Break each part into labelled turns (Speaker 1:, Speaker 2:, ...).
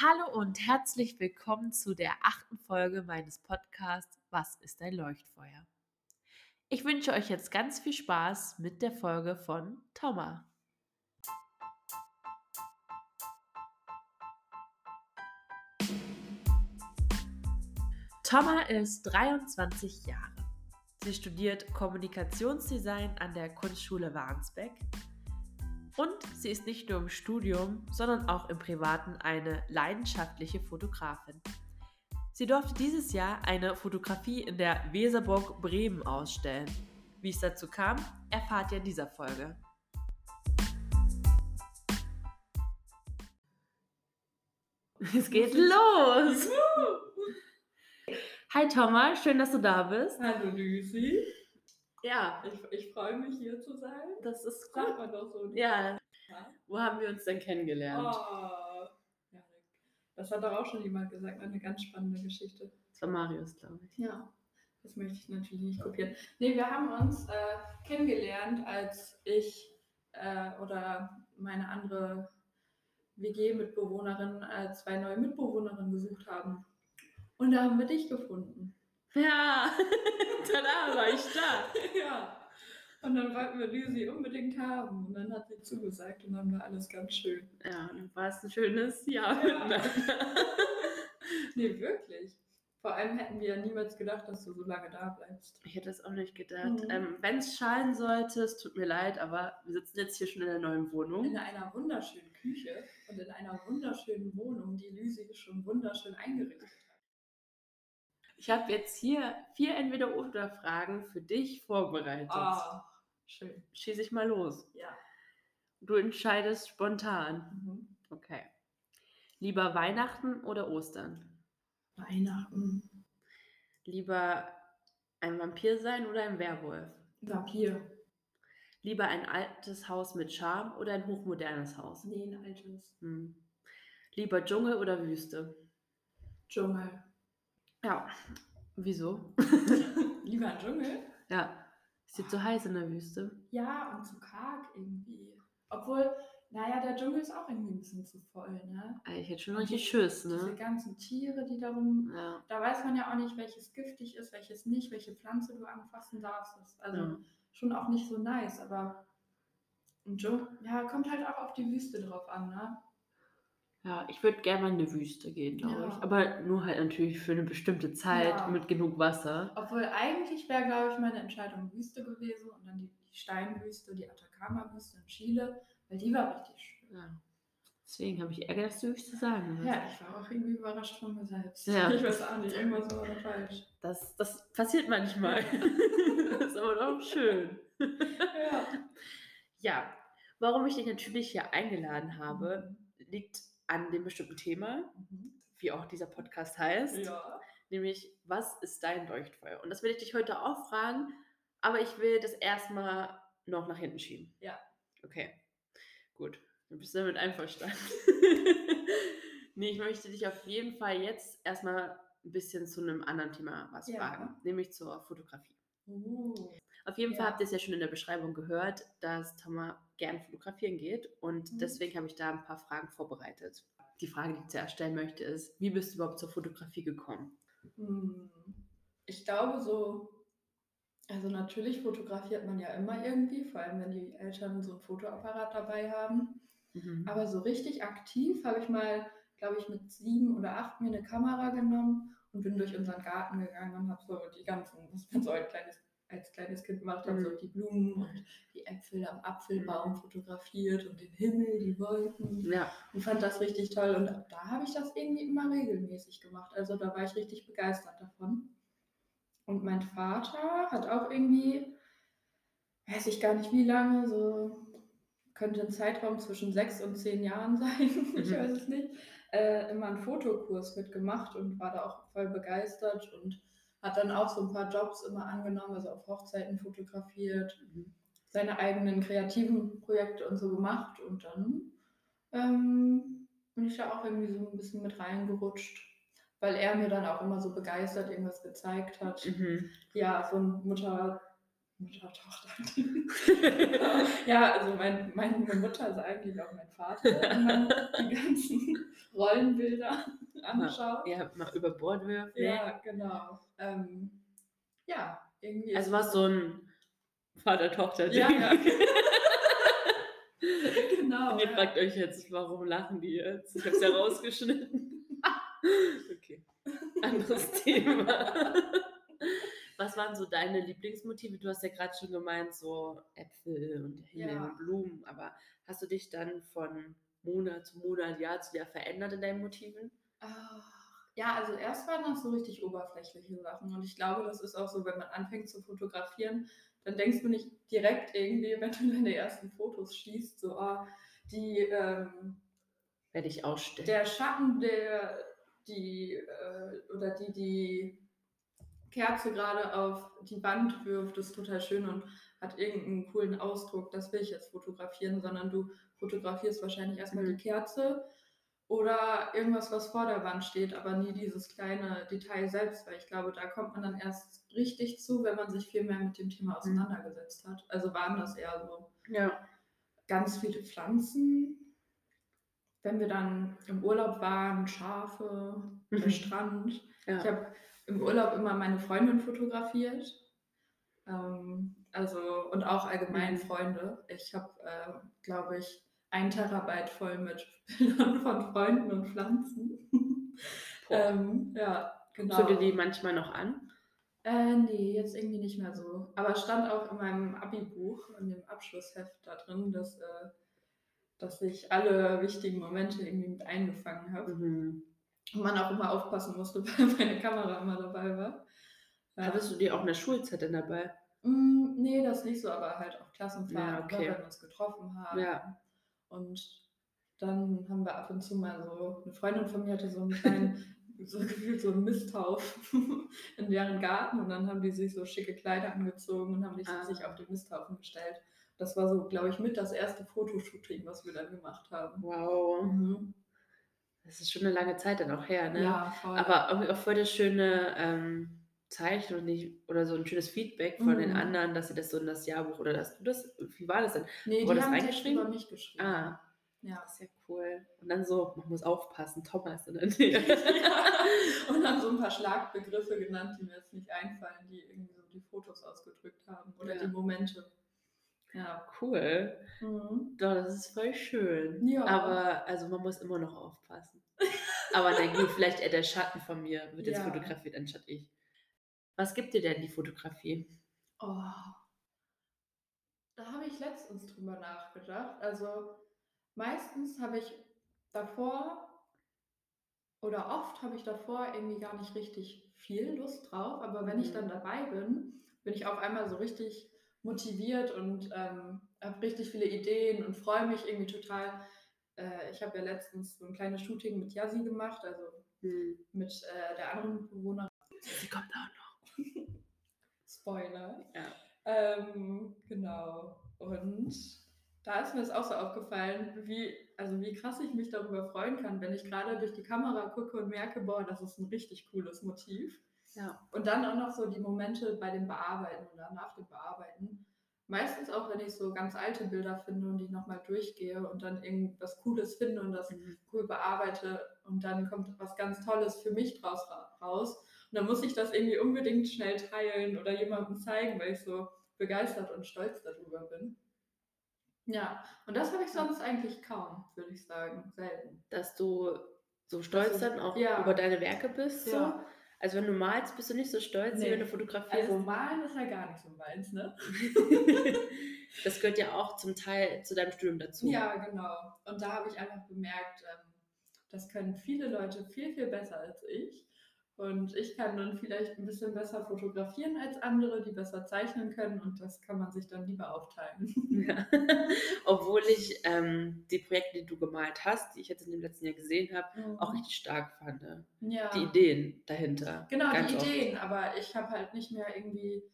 Speaker 1: Hallo und herzlich willkommen zu der achten Folge meines Podcasts Was ist ein Leuchtfeuer? Ich wünsche euch jetzt ganz viel Spaß mit der Folge von Thomas. Thomas ist 23 Jahre. Sie studiert Kommunikationsdesign an der Kunstschule Warnsbeck und sie ist nicht nur im Studium, sondern auch im Privaten eine leidenschaftliche Fotografin. Sie durfte dieses Jahr eine Fotografie in der Weserburg Bremen ausstellen. Wie es dazu kam, erfahrt ihr in dieser Folge. Es geht los! Hi Thomas, schön, dass du da bist.
Speaker 2: Hallo Lucy.
Speaker 1: Ja,
Speaker 2: Ich, ich freue mich hier zu sein.
Speaker 1: das ist
Speaker 2: Sagt
Speaker 1: gut.
Speaker 2: man doch so.
Speaker 1: Ja,
Speaker 2: Ja.
Speaker 1: wo haben wir uns denn kennengelernt?
Speaker 2: Oh, ja, das hat doch auch schon jemand gesagt, eine ganz spannende Geschichte.
Speaker 1: Das war Marius, glaube ich.
Speaker 2: Ja, das möchte ich natürlich nicht kopieren. Nee, wir haben uns äh, kennengelernt, als ich äh, oder meine andere WG-Mitbewohnerin äh, zwei neue Mitbewohnerinnen gesucht haben. Und da haben wir dich gefunden.
Speaker 1: Ja, da war ich da.
Speaker 2: ja. Und dann wollten wir Lucy unbedingt haben. Und dann hat sie zugesagt und dann war alles ganz schön.
Speaker 1: Ja, dann war es ein schönes Jahr
Speaker 2: Ja. Nee, wirklich. Vor allem hätten wir ja niemals gedacht, dass du so lange da bleibst.
Speaker 1: Ich hätte es auch nicht gedacht.
Speaker 2: Mhm.
Speaker 1: Ähm, Wenn es scheinen sollte, es tut mir leid, aber wir sitzen jetzt hier schon in der neuen
Speaker 2: In
Speaker 1: Wohnung.
Speaker 2: einer wunderschönen Küche und in einer wunderschönen Wohnung, die Lucy schon wunderschön eingerichtet hat.
Speaker 1: Ich habe jetzt hier vier Entweder-Oder-Fragen für dich vorbereitet.
Speaker 2: Ah, schön.
Speaker 1: Schieß ich mal los.
Speaker 2: Ja.
Speaker 1: Du entscheidest spontan.
Speaker 2: Mhm.
Speaker 1: Okay. Lieber Weihnachten oder Ostern?
Speaker 2: Weihnachten.
Speaker 1: Lieber ein Vampir sein oder ein Werwolf?
Speaker 2: Vampir.
Speaker 1: Lieber ein altes Haus mit Charme oder ein hochmodernes Haus?
Speaker 2: Nee, ein altes.
Speaker 1: Hm. Lieber Dschungel oder Wüste?
Speaker 2: Dschungel.
Speaker 1: Ja. Wieso?
Speaker 2: Lieber ein Dschungel?
Speaker 1: ja. Ist dir zu heiß in der Wüste?
Speaker 2: Ja, und zu karg irgendwie. Obwohl, naja, der Dschungel ist auch irgendwie ein bisschen zu voll, ne?
Speaker 1: Ich hätte schon richtig Schiss,
Speaker 2: Diese
Speaker 1: ne?
Speaker 2: ganzen Tiere, die darum.
Speaker 1: Ja.
Speaker 2: Da weiß man ja auch nicht, welches giftig ist, welches nicht, welche Pflanze du anfassen darfst. Also
Speaker 1: ja.
Speaker 2: schon auch nicht so nice, aber ein Dschungel, ja, kommt halt auch auf die Wüste drauf an, ne?
Speaker 1: Ja, ich würde gerne mal in eine Wüste gehen, glaube
Speaker 2: Ja.
Speaker 1: ich. Aber nur halt natürlich für eine bestimmte Zeit
Speaker 2: Ja.
Speaker 1: mit genug Wasser.
Speaker 2: Obwohl eigentlich wäre, glaube ich, meine Entscheidung Wüste gewesen und dann die, Steinwüste, die Atacama-Wüste in Chile, weil die war richtig schön.
Speaker 1: Ja. Deswegen habe ich Ärger, dass du Wüste sagen wirst.
Speaker 2: Ja, ich war auch irgendwie überrascht von mir selbst.
Speaker 1: Ja.
Speaker 2: Ich weiß auch nicht, irgendwas war da falsch.
Speaker 1: Das, das passiert manchmal. das ist aber doch schön.
Speaker 2: Ja.
Speaker 1: Ja, warum ich dich natürlich hier eingeladen habe, liegt an dem bestimmten Thema,
Speaker 2: Mhm.
Speaker 1: wie auch dieser Podcast heißt.
Speaker 2: Ja.
Speaker 1: Nämlich, was ist dein Leuchtfeuer? Und das will ich dich heute auch fragen, aber ich will das erstmal noch nach hinten schieben.
Speaker 2: Ja.
Speaker 1: Okay, gut. Du bist damit einverstanden. nee, ich möchte dich auf jeden Fall jetzt erstmal ein bisschen zu einem anderen Thema was
Speaker 2: Ja.
Speaker 1: fragen, nämlich zur Fotografie.
Speaker 2: Uh.
Speaker 1: Auf jeden Fall
Speaker 2: Ja.
Speaker 1: habt ihr es ja schon in der Beschreibung gehört, dass Thomas gern fotografieren geht und
Speaker 2: Mhm.
Speaker 1: deswegen habe ich da ein paar Fragen vorbereitet. Die Frage, die ich zuerst stellen möchte, ist, wie bist du überhaupt zur Fotografie gekommen?
Speaker 2: Hm. Ich glaube so, also natürlich fotografiert man ja immer irgendwie, vor allem wenn die Eltern so einen Fotoapparat dabei haben.
Speaker 1: Mhm.
Speaker 2: Aber so richtig aktiv habe ich mal, glaube ich, mit sieben oder acht mir eine Kamera genommen und bin durch unseren Garten gegangen und habe so die ganzen, was man so als kleines, als kleines Kind gemacht hat,
Speaker 1: Mhm.
Speaker 2: so die Blumen und die Äpfel am Apfelbaum fotografiert und den Himmel, die Wolken
Speaker 1: Ja,
Speaker 2: und fand das richtig toll. Und da habe ich das irgendwie immer regelmäßig gemacht. Also da war ich richtig begeistert davon. Und mein Vater hat auch irgendwie, weiß ich gar nicht wie lange, so könnte ein Zeitraum zwischen sechs und zehn Jahren sein, ich
Speaker 1: Mhm.
Speaker 2: weiß es nicht, äh, immer einen Fotokurs mitgemacht und war da auch voll begeistert und hat dann auch so ein paar Jobs immer angenommen, also auf Hochzeiten fotografiert,
Speaker 1: Mhm.
Speaker 2: seine eigenen kreativen Projekte und so gemacht und dann ähm, bin ich da auch irgendwie so ein bisschen mit reingerutscht, weil er mir dann auch immer so begeistert irgendwas gezeigt hat.
Speaker 1: Mhm.
Speaker 2: Ja, so ein Mutter, Mutter, Tochter. ja, also mein, meine Mutter ist eigentlich auch mein Vater, die ganzen Rollenbilder anschaut.
Speaker 1: Ja, mal über Bord wirft.
Speaker 2: Ja, genau. Ähm, ja, irgendwie.
Speaker 1: Also war so ein Vater-Tochter-Ding.
Speaker 2: Ja, ja. genau.
Speaker 1: Und ihr
Speaker 2: ja.
Speaker 1: fragt euch jetzt, warum lachen die jetzt? Ich habe es ja rausgeschnitten. okay. Anderes Thema. Was waren so deine Lieblingsmotive? Du hast ja gerade schon gemeint, so Äpfel und Himmel
Speaker 2: Ja.
Speaker 1: und Blumen, aber hast du dich dann von Monat zu Monat, Jahr zu Jahr verändert in deinen Motiven?
Speaker 2: Ja, also erst waren das so richtig oberflächliche Sachen. Und ich glaube, das ist auch so, wenn man anfängt zu fotografieren, dann denkst du nicht direkt irgendwie, wenn du deine ersten Fotos schießt, so, oh, die, ähm,
Speaker 1: Werde ich ausstellen.
Speaker 2: der Schatten, der die, äh, oder die, die Kerze gerade auf die Wand wirft, ist total schön und hat irgendeinen coolen Ausdruck, das will ich jetzt fotografieren, sondern du fotografierst wahrscheinlich erstmal
Speaker 1: Mhm.
Speaker 2: die Kerze oder irgendwas, was vor der Wand steht, aber nie dieses kleine Detail selbst, weil ich glaube, da kommt man dann erst richtig zu, wenn man sich viel mehr mit dem Thema auseinandergesetzt hat. Also waren das eher so
Speaker 1: Ja.
Speaker 2: ganz viele Pflanzen. Wenn wir dann im Urlaub waren, Schafe, der
Speaker 1: Mhm.
Speaker 2: Strand.
Speaker 1: ja.
Speaker 2: Ich habe im Urlaub immer meine Freundin fotografiert. Ähm, also und auch allgemein
Speaker 1: Mhm.
Speaker 2: Freunde. Ich habe, äh, glaube ich, ein Terabyte voll mit Bildern von Freunden und Pflanzen. Ähm, ja, genau.
Speaker 1: Guckst du dir die manchmal noch an?
Speaker 2: Äh, nee, jetzt irgendwie nicht mehr so. Aber es stand auch in meinem Abi-Buch, in dem Abschlussheft da drin, dass, äh, dass ich alle wichtigen Momente irgendwie mit eingefangen habe.
Speaker 1: Mhm.
Speaker 2: Und man auch immer aufpassen musste, weil meine Kamera immer dabei war. Ja.
Speaker 1: Hattest du die auch in der Schulzeit denn dabei?
Speaker 2: Mm, nee, das nicht so, aber halt auf Klassenfahrten,
Speaker 1: Ja, okay.
Speaker 2: wenn wir uns getroffen haben.
Speaker 1: Ja.
Speaker 2: Und dann haben wir ab und zu mal so, eine Freundin von mir hatte so einen kleinen, so gefühlt so einen Misthaufen in deren Garten und dann haben die sich so schicke Kleider angezogen und haben die
Speaker 1: Ah.
Speaker 2: sich auf den Misthaufen gestellt. Das war so, glaube ich, mit das erste Fotoshooting, was wir dann gemacht haben.
Speaker 1: Wow.
Speaker 2: Mhm.
Speaker 1: Das ist schon eine lange Zeit dann auch her, ne?
Speaker 2: Ja, voll.
Speaker 1: Aber auch voll das schöne ähm, Zeichen und nicht, oder so ein schönes Feedback von den
Speaker 2: Mhm.
Speaker 1: anderen, dass sie das so in das Jahrbuch oder dass du das, wie war das denn?
Speaker 2: nee, die
Speaker 1: das
Speaker 2: haben
Speaker 1: reingeschrieben?
Speaker 2: über mich geschrieben.
Speaker 1: Ah,
Speaker 2: Ja.
Speaker 1: das ist ja cool. Und dann so, man muss aufpassen, Thomas in der Nähe.
Speaker 2: und dann so ein paar Schlagbegriffe genannt, die mir jetzt nicht einfallen, die irgendwie so die Fotos ausgedrückt haben oder
Speaker 1: Ja.
Speaker 2: die Momente. Ja.
Speaker 1: cool.
Speaker 2: Mhm.
Speaker 1: Doch, das ist voll schön.
Speaker 2: Ja.
Speaker 1: Aber, also man muss immer noch aufpassen. Aber na gut, vielleicht eher der Schatten von mir wird jetzt
Speaker 2: Ja.
Speaker 1: fotografiert, anstatt ich. Was gibt dir denn die Fotografie?
Speaker 2: Oh. Da habe ich letztens drüber nachgedacht. Also meistens habe ich davor oder oft habe ich davor irgendwie gar nicht richtig viel Lust drauf, aber wenn ich
Speaker 1: Mhm.
Speaker 2: dann dabei bin, bin ich auf einmal so richtig motiviert und ähm, habe richtig viele Ideen und freue mich irgendwie total. Äh, ich habe ja letztens so ein kleines Shooting mit Yasi gemacht, also
Speaker 1: Hm.
Speaker 2: mit äh, der anderen Bewohnerin.
Speaker 1: Sie kommt auch noch.
Speaker 2: Spoiler.
Speaker 1: Ja.
Speaker 2: Ähm, genau. Und da ist mir es auch so aufgefallen, wie, also wie krass ich mich darüber freuen kann, wenn ich gerade durch die Kamera gucke und merke, boah, das ist ein richtig cooles Motiv.
Speaker 1: Ja.
Speaker 2: Und dann auch noch so die Momente bei dem Bearbeiten oder nach dem Bearbeiten. Meistens auch, wenn ich so ganz alte Bilder finde und die nochmal durchgehe und dann irgendwas Cooles finde und das
Speaker 1: Mhm.
Speaker 2: cool bearbeite und dann kommt was ganz Tolles für mich draus ra- raus. Und dann muss ich das irgendwie unbedingt schnell teilen oder jemandem zeigen, weil ich so begeistert und stolz darüber bin. Ja, und das habe ich sonst eigentlich kaum, würde ich sagen, selten.
Speaker 1: Dass du so stolz dann auch
Speaker 2: ja.
Speaker 1: über deine Werke bist. So.
Speaker 2: Ja.
Speaker 1: Also wenn du malst, bist du nicht so stolz, wie
Speaker 2: Nee.
Speaker 1: wenn du fotografierst.
Speaker 2: Also malen ist ja gar nicht so meins, ne?
Speaker 1: das gehört ja auch zum Teil zu deinem Studium dazu.
Speaker 2: Ja, genau. Und da habe ich einfach bemerkt, ähm, das können viele Leute viel, viel besser als ich. Und ich kann dann vielleicht ein bisschen besser fotografieren als andere, die besser zeichnen können. Und das kann man sich dann lieber aufteilen.
Speaker 1: Ja. Obwohl ich ähm, die Projekte, die du gemalt hast, die ich jetzt in dem letzten Jahr gesehen habe, auch richtig stark fand. ne?
Speaker 2: ja.
Speaker 1: Die Ideen dahinter.
Speaker 2: Genau, die
Speaker 1: oft.
Speaker 2: Ideen. Aber ich habe halt nicht mehr irgendwie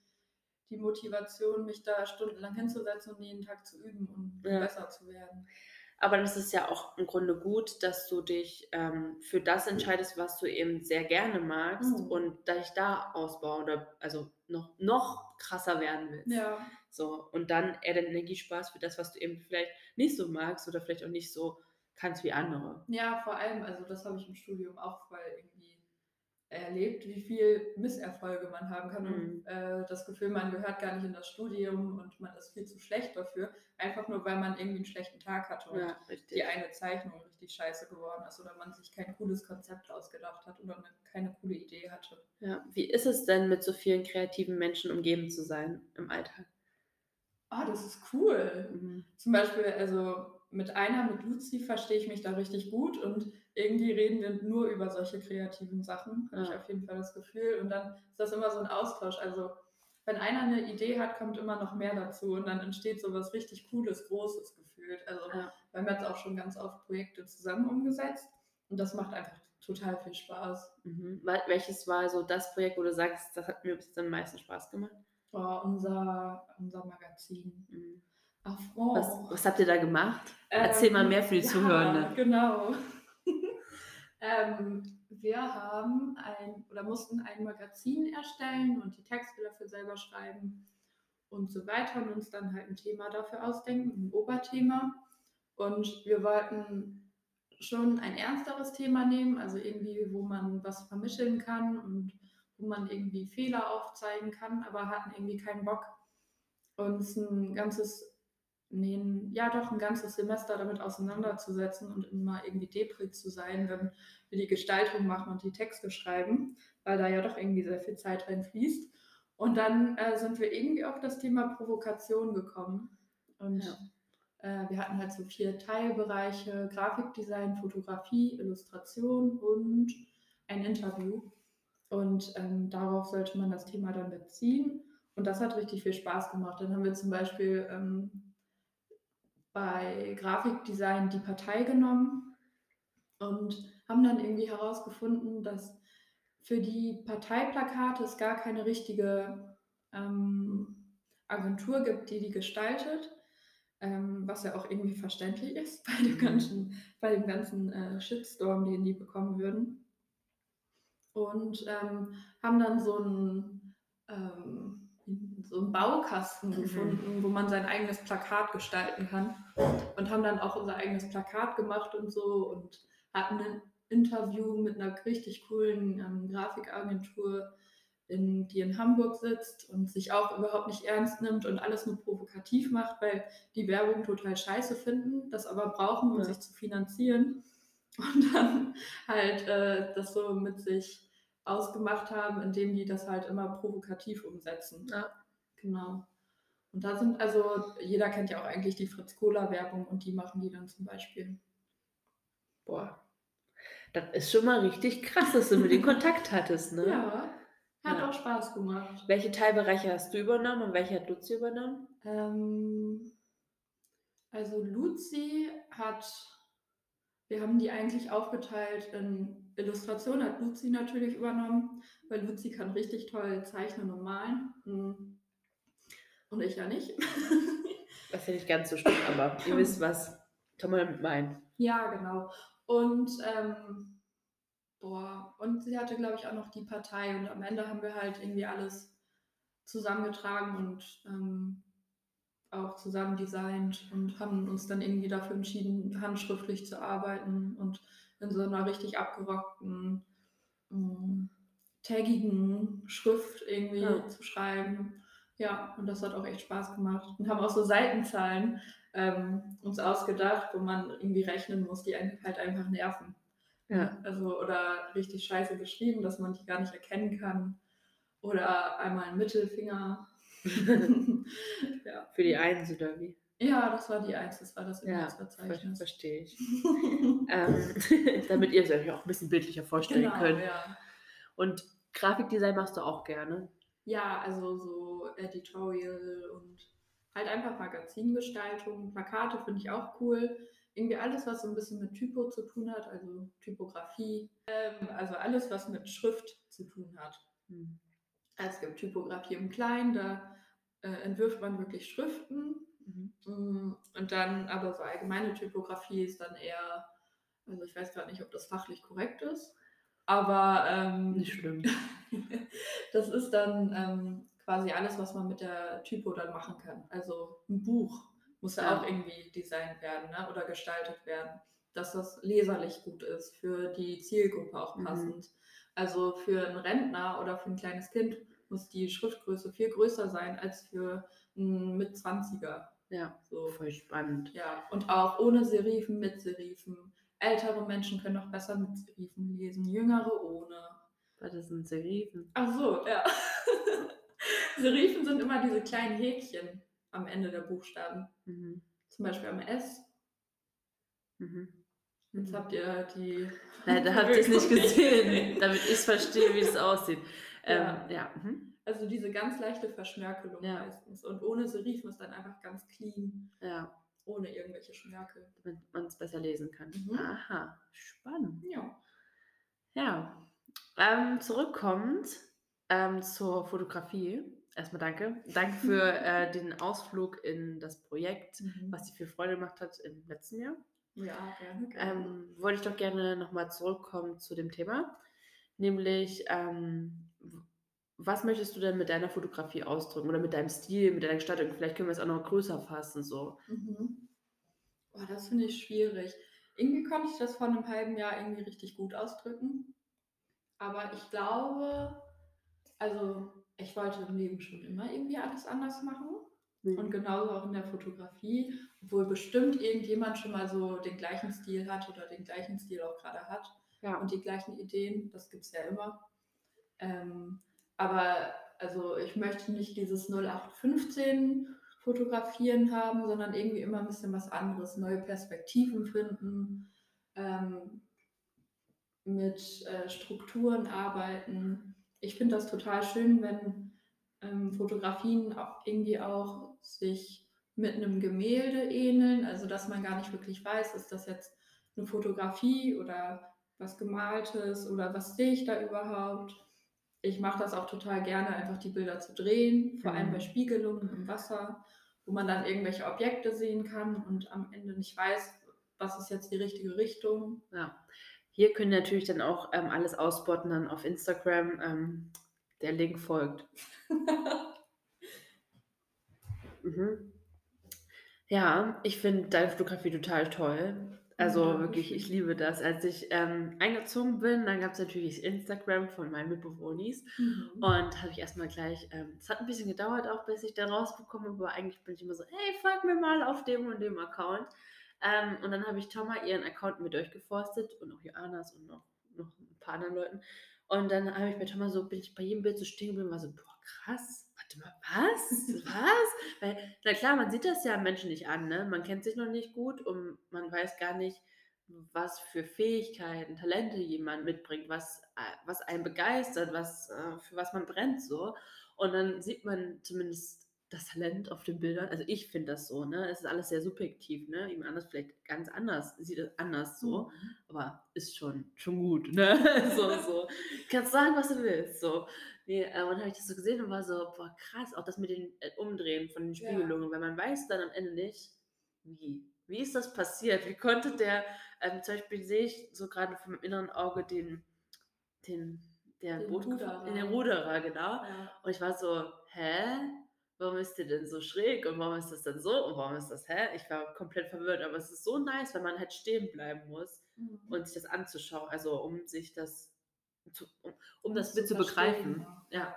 Speaker 2: die Motivation, mich da stundenlang hinzusetzen und jeden Tag zu üben und
Speaker 1: Ja.
Speaker 2: besser zu werden.
Speaker 1: Aber das ist ja auch im Grunde gut, dass du dich ähm, für das entscheidest, was du eben sehr gerne magst
Speaker 2: Mhm.
Speaker 1: und dich da ausbauen oder also noch, noch krasser werden willst.
Speaker 2: Ja.
Speaker 1: So, und dann eher den Energiespaß für das, was du eben vielleicht nicht so magst oder vielleicht auch nicht so kannst wie andere.
Speaker 2: Ja, vor allem, also das habe ich im Studium auch voll irgendwie erlebt, wie viel Misserfolge man haben kann
Speaker 1: Mhm.
Speaker 2: und äh, das Gefühl, man gehört gar nicht in das Studium und man ist viel zu schlecht dafür, einfach nur weil man irgendwie einen schlechten Tag hatte und
Speaker 1: Ja,
Speaker 2: die eine Zeichnung richtig scheiße geworden ist oder man sich kein cooles Konzept ausgedacht hat oder eine, keine coole Idee hatte.
Speaker 1: Ja. Wie ist es denn, mit so vielen kreativen Menschen umgeben zu sein im Alltag?
Speaker 2: Ah, das ist cool.
Speaker 1: Mhm.
Speaker 2: Zum Beispiel, also mit einer, mit Luzi, verstehe ich mich da richtig gut und irgendwie reden wir nur über solche kreativen Sachen, habe ich
Speaker 1: Ja.
Speaker 2: auf jeden Fall das Gefühl. Und dann ist das immer so ein Austausch. Also wenn einer eine Idee hat, kommt immer noch mehr dazu und dann entsteht so was richtig Cooles, Großes gefühlt. Also
Speaker 1: Ja.
Speaker 2: wir haben jetzt auch schon ganz oft Projekte zusammen umgesetzt und das macht einfach total viel Spaß.
Speaker 1: Mhm. Wel- Welches war so das Projekt, wo du sagst, das hat mir bis jetzt am meisten Spaß gemacht?
Speaker 2: Oh, unser, unser Magazin.
Speaker 1: Mhm.
Speaker 2: Affront.
Speaker 1: Was, was habt ihr da gemacht? Erzähl mal mehr für die
Speaker 2: ja,
Speaker 1: Zuhörenden.
Speaker 2: Genau. Ähm, wir haben ein oder mussten ein Magazin erstellen und die Texte dafür selber schreiben und so weiter und uns dann halt ein Thema dafür ausdenken, ein Oberthema. Und wir wollten schon ein ernsteres Thema nehmen, also irgendwie, wo man was vermitteln kann und wo man irgendwie Fehler aufzeigen kann, aber hatten irgendwie keinen Bock, uns ein ganzes, nee, ein- ja doch ein ganzes Semester damit auseinanderzusetzen und immer irgendwie depri zu sein, wenn wir die Gestaltung machen und die Texte schreiben, weil da ja doch irgendwie sehr viel Zeit reinfließt. Und dann äh, sind wir irgendwie auf das Thema Provokation gekommen. Und
Speaker 1: Ja.
Speaker 2: äh, wir hatten halt so vier Teilbereiche: Grafikdesign, Fotografie, Illustration und ein Interview. Und ähm, darauf sollte man das Thema dann beziehen. Und das hat richtig viel Spaß gemacht. Dann haben wir zum Beispiel ähm, bei Grafikdesign die Partei genommen und haben dann irgendwie herausgefunden, dass für die Parteiplakate es gar keine richtige ähm, Agentur gibt, die die gestaltet, ähm, was ja auch irgendwie verständlich ist bei dem
Speaker 1: Mhm.
Speaker 2: ganzen, bei dem ganzen äh, Shitstorm, den die bekommen würden. Und ähm, haben dann so einen, so einen Baukasten
Speaker 1: Mhm.
Speaker 2: gefunden, wo man sein eigenes Plakat gestalten kann. Und haben dann auch unser eigenes Plakat gemacht und so und hatten ein Interview mit einer richtig coolen ähm, Grafikagentur, in, die in Hamburg sitzt und sich auch überhaupt nicht ernst nimmt und alles nur provokativ macht, weil die Werbung total scheiße finden, das aber brauchen, um
Speaker 1: Ja.
Speaker 2: sich zu finanzieren. Und dann halt äh, das so mit sich ausgemacht haben, indem die das halt immer provokativ umsetzen.
Speaker 1: Ja.
Speaker 2: Genau. Und da sind, also jeder kennt ja auch eigentlich die Fritz Cola Werbung und die machen die dann zum Beispiel.
Speaker 1: Boah. Das ist schon mal richtig krass, dass du mit dem Kontakt hattest, ne?
Speaker 2: Ja, hat
Speaker 1: Ja.
Speaker 2: auch Spaß gemacht.
Speaker 1: Welche Teilbereiche hast du übernommen und welche hat Luzi übernommen?
Speaker 2: Ähm, also Luzi hat, wir haben die eigentlich aufgeteilt in Illustration, hat Luzi natürlich übernommen, weil Luzi kann richtig toll zeichnen und malen. Hm. Und ich ja nicht.
Speaker 1: Das ist ja nicht ganz so schlimm, aber ihr wisst, was kann man damit meinen.
Speaker 2: ja, genau. Und ähm, boah, und sie hatte, glaube ich, auch noch die Partei und am Ende haben wir halt irgendwie alles zusammengetragen und ähm, auch zusammen designt und haben uns dann irgendwie dafür entschieden, handschriftlich zu arbeiten und in so einer richtig abgerockten, ähm, taggigen Schrift irgendwie
Speaker 1: Ja.
Speaker 2: zu schreiben. Ja, und das hat auch echt Spaß gemacht. Und haben auch so Seitenzahlen ähm, uns ausgedacht, wo man irgendwie rechnen muss, die einen halt einfach nerven.
Speaker 1: Ja.
Speaker 2: Also, oder richtig scheiße geschrieben, dass man die gar nicht erkennen kann. Oder einmal ein Mittelfinger. ja.
Speaker 1: Für die Eins oder wie?
Speaker 2: Ja, das war die Eins, das war das
Speaker 1: Ja, ver
Speaker 2: Inhaltsverzeichnis.
Speaker 1: verstehe ich. ähm, damit ihr es euch auch ein bisschen bildlicher vorstellen
Speaker 2: genau,
Speaker 1: könnt.
Speaker 2: ja.
Speaker 1: Und Grafikdesign machst du auch gerne.
Speaker 2: Ja, also so Editorial und halt einfach Magazingestaltung. Plakate finde ich auch cool. Irgendwie alles, was so ein bisschen mit Typo zu tun hat, also Typografie. Ähm, also alles, was mit Schrift zu tun hat.
Speaker 1: Hm.
Speaker 2: Es gibt Typografie im Kleinen, da äh, entwirft man wirklich Schriften Mhm. Mm, und dann aber so allgemeine Typografie ist dann eher, also ich weiß gerade nicht, ob das fachlich korrekt ist, aber ähm,
Speaker 1: nicht schlimm.
Speaker 2: das ist dann ähm, quasi alles, was man mit der Typo dann machen kann. Also ein Buch muss ja, ja auch irgendwie designt werden ne? oder gestaltet werden, dass das leserlich gut ist, für die Zielgruppe auch mhm. passend. Mhm. Also für einen Rentner oder für ein kleines Kind muss die Schriftgröße viel größer sein als für einen mit 20er.
Speaker 1: Ja, so. voll spannend.
Speaker 2: Ja, und auch ohne Serifen, mit Serifen. Ältere Menschen können auch besser mit Serifen lesen, jüngere ohne.
Speaker 1: Was ist ein Serifen?
Speaker 2: Ach so, ja. Serifen sind immer diese kleinen Häkchen am Ende der Buchstaben. Mhm. Zum Beispiel am S. Mhm. Jetzt habt ihr die.
Speaker 1: Nein, da habt ihr es nicht gesehen, damit ich verstehe, wie es aussieht. Ja. Ähm, ja. Mhm.
Speaker 2: Also diese ganz leichte Verschnörkelung ja. meistens. Und ohne Serifen ist dann einfach ganz clean.
Speaker 1: Ja.
Speaker 2: Ohne irgendwelche Schnörkel.
Speaker 1: Damit man es besser lesen kann. Mhm. Aha, spannend.
Speaker 2: Ja.
Speaker 1: Ja. Ähm, zurückkommend ähm, zur Fotografie. Erstmal danke. Danke für äh, den Ausflug in das Projekt, mhm. was dir viel Freude gemacht hat im letzten Jahr.
Speaker 2: Ja, gerne.
Speaker 1: gerne. Ähm, wollte ich doch gerne nochmal zurückkommen zu dem Thema. Nämlich, ähm, was möchtest du denn mit deiner Fotografie ausdrücken oder mit deinem Stil, mit deiner Gestaltung? Vielleicht können wir es auch noch größer fassen. So.
Speaker 2: Mhm. Boah, das finde ich schwierig. Irgendwie konnte ich das vor einem halben Jahr irgendwie richtig gut ausdrücken. Aber ich glaube, also ich wollte im Leben schon immer irgendwie alles anders machen. Mhm. Und genauso auch in der Fotografie, obwohl bestimmt irgendjemand schon mal so den gleichen Stil hat oder den gleichen Stil auch gerade hat ja. und die gleichen Ideen, das gibt es ja immer. Ähm, aber also ich möchte nicht dieses 0815 fotografieren haben, sondern irgendwie immer ein bisschen was anderes, neue Perspektiven finden, ähm, mit äh, Strukturen arbeiten. Ich finde das total schön, wenn ähm, Fotografien auch irgendwie auch sich mit einem Gemälde ähneln, also dass man gar nicht wirklich weiß, ist das jetzt eine Fotografie oder was gemaltes oder was sehe ich da überhaupt. Ich mache das auch total gerne, einfach die Bilder zu drehen, vor allem bei mhm. Spiegelungen im Wasser, wo man dann irgendwelche Objekte sehen kann und am Ende nicht weiß, was ist jetzt die richtige Richtung.
Speaker 1: Ja. Hier können natürlich dann auch ähm, alles ausbotten dann auf Instagram. Ähm, der Link folgt. mhm. Ja, ich finde deine Fotografie total toll. Also wirklich, ich liebe das. Als ich ähm, eingezogen bin, dann gab es natürlich Instagram von meinen Mitbewohnern. Mhm. Und habe ich erstmal gleich, ähm, es hat ein bisschen gedauert auch, bis ich da rausbekomme, aber eigentlich bin ich immer so, hey, folg mir mal auf dem und dem Account. Ähm, und dann habe ich Thomas ihren Account mit durchgeforstet und auch Joannas und noch, noch ein paar anderen Leuten. Und dann habe ich bei Thomas so, bin ich bei jedem Bild so stehen geblieben und war so, boah, krass, warte mal, was? Was? Weil, na klar, man sieht das ja Menschen nicht an, ne? Man kennt sich noch nicht gut und man weiß gar nicht, was für Fähigkeiten, Talente jemand mitbringt, was, äh, was einen begeistert, was, äh, für was man brennt, so. Und dann sieht man zumindest das Talent auf den Bildern. Also ich finde das so, ne? Es ist alles sehr subjektiv, ne? Jemand anders vielleicht ganz anders, sieht es anders so, mhm. aber ist schon, schon gut, ne? so, so. Kannst sagen, was du willst. So. Nee, äh, und dann habe ich das so gesehen und war so, boah, krass, auch das mit den äh, Umdrehen von den Spiegelungen, ja. weil man weiß dann am Ende nicht, wie. Wie ist das passiert? Wie konnte der, ähm, zum Beispiel sehe ich so gerade vom inneren Auge den, den, der
Speaker 2: den Ruderer.
Speaker 1: den Ruderer, genau. Ja. Und ich war so, hä? Warum ist der denn so schräg und warum ist das denn so und warum ist das, hä? Ich war komplett verwirrt, aber es ist so nice, wenn man halt stehen bleiben muss mhm. und sich das anzuschauen, also um sich das, zu, um, um das mit zu begreifen. Ja.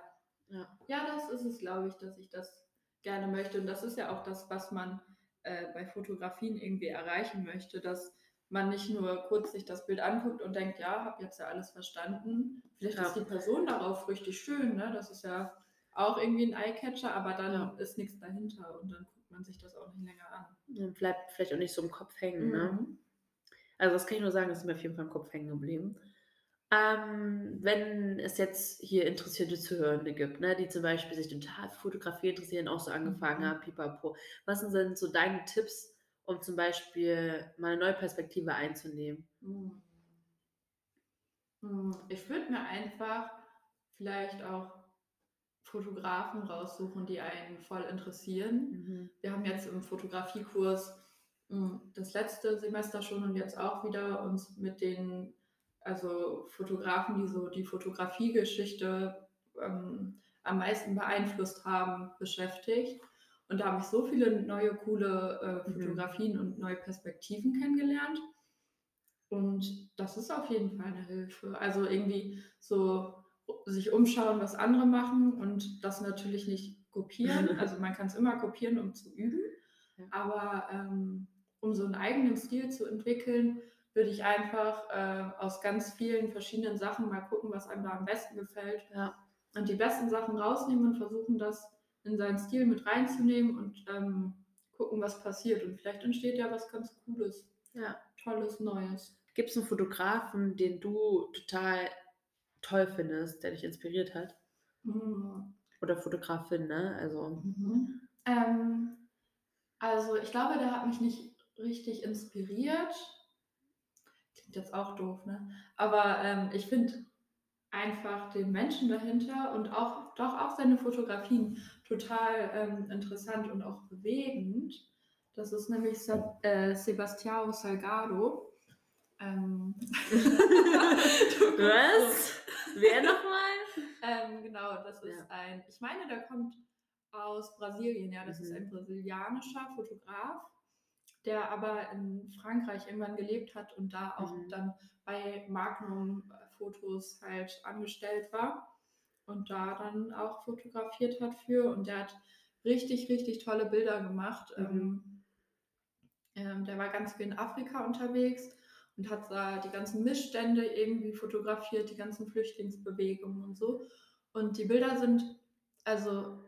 Speaker 2: ja. Ja, das ist es, glaube ich, dass ich das gerne möchte und das ist ja auch das, was man äh, bei Fotografien irgendwie erreichen möchte, dass man nicht nur kurz sich das Bild anguckt und denkt, ja, habe jetzt ja alles verstanden. Vielleicht ja. ist die Person darauf richtig schön, ne? Das ist ja auch irgendwie ein Eyecatcher, aber dann ja. ist nichts dahinter und dann guckt man sich das auch nicht länger an.
Speaker 1: Dann bleibt vielleicht auch nicht so im Kopf hängen. Ne? Mhm. Ne? Also das kann ich nur sagen, das ist mir auf jeden Fall im Kopf hängen geblieben. Ähm, wenn es jetzt hier interessierte Zuhörende gibt, ne, die zum Beispiel sich total Fotografie interessieren, auch so angefangen mhm. haben, pipapo, was sind so deine Tipps, um zum Beispiel mal eine neue Perspektive einzunehmen? Mhm.
Speaker 2: mhm. Ich würde mir einfach vielleicht auch Fotografen raussuchen, die einen voll interessieren.
Speaker 1: Mhm.
Speaker 2: Wir haben jetzt im Fotografiekurs mh, das letzte Semester schon und jetzt auch wieder uns mit den also Fotografen, die so die Fotografiegeschichte ähm, am meisten beeinflusst haben, beschäftigt. Und da habe ich so viele neue, coole äh,
Speaker 1: Mhm.
Speaker 2: Fotografien und neue Perspektiven kennengelernt. Und das ist auf jeden Fall eine Hilfe. Also irgendwie so sich umschauen, was andere machen und das natürlich nicht kopieren. Also man kann es immer kopieren, um zu üben.
Speaker 1: Ja.
Speaker 2: Aber ähm, um so einen eigenen Stil zu entwickeln, würde ich einfach äh, aus ganz vielen verschiedenen Sachen mal gucken, was einem da am besten gefällt
Speaker 1: Ja.
Speaker 2: und die besten Sachen rausnehmen und versuchen, das in seinen Stil mit reinzunehmen und ähm, gucken, was passiert. Und vielleicht entsteht ja was ganz Cooles,
Speaker 1: ja.
Speaker 2: Tolles, Neues.
Speaker 1: Gibt es einen Fotografen, den du total toll findest, der dich inspiriert hat?
Speaker 2: Mhm.
Speaker 1: Oder Fotografin, ne? Also.
Speaker 2: Ähm, also ich glaube, der hat mich nicht richtig inspiriert. Klingt jetzt auch doof, ne? Aber ähm, ich finde einfach den Menschen dahinter und auch doch auch seine Fotografien total ähm, interessant und auch bewegend. Das ist nämlich Sa äh, Sebastião Salgado. Ähm,
Speaker 1: Was? Wer nochmal?
Speaker 2: Ähm, genau, das ist
Speaker 1: Ja.
Speaker 2: ein, ich meine, der kommt aus Brasilien, ja, das ist
Speaker 1: Mhm.
Speaker 2: ein brasilianischer Fotograf, der aber in Frankreich irgendwann gelebt hat und da auch
Speaker 1: Mhm.
Speaker 2: dann bei Magnum Fotos halt angestellt war und da dann auch fotografiert hat für und der hat richtig, richtig tolle Bilder gemacht.
Speaker 1: Mhm.
Speaker 2: Ähm, ähm, der war ganz viel in Afrika unterwegs und hat da die ganzen Missstände irgendwie fotografiert, die ganzen Flüchtlingsbewegungen und so. Und die Bilder sind also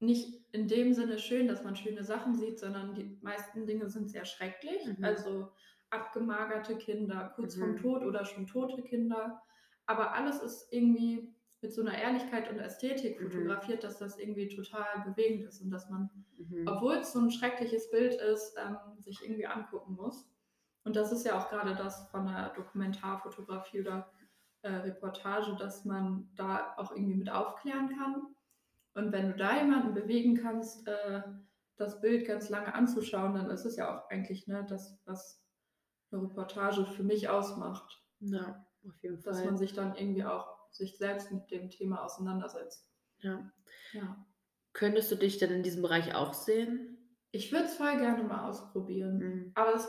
Speaker 2: nicht in dem Sinne schön, dass man schöne Sachen sieht, sondern die meisten Dinge sind sehr schrecklich.
Speaker 1: Mhm.
Speaker 2: Also abgemagerte Kinder, kurz
Speaker 1: Mhm.
Speaker 2: vorm Tod oder schon tote Kinder. Aber alles ist irgendwie mit so einer Ehrlichkeit und Ästhetik
Speaker 1: Mhm.
Speaker 2: fotografiert, dass das irgendwie total bewegend ist und dass man
Speaker 1: Mhm.
Speaker 2: obwohl es so ein schreckliches Bild ist, ähm, sich irgendwie angucken muss. Und das ist ja auch gerade das von der Dokumentarfotografie oder äh, Reportage, dass man da auch irgendwie mit aufklären kann. Und wenn du da jemanden bewegen kannst, äh, das Bild ganz lange anzuschauen, dann ist es ja auch eigentlich ne, das, was eine Reportage für mich ausmacht.
Speaker 1: Ja, auf jeden
Speaker 2: Dass
Speaker 1: Fall.
Speaker 2: man sich dann irgendwie auch sich selbst mit dem Thema auseinandersetzt.
Speaker 1: ja.
Speaker 2: Ja.
Speaker 1: Könntest du dich denn in diesem Bereich auch sehen?
Speaker 2: Ich würde es voll gerne mal ausprobieren.
Speaker 1: Mhm.
Speaker 2: Aber das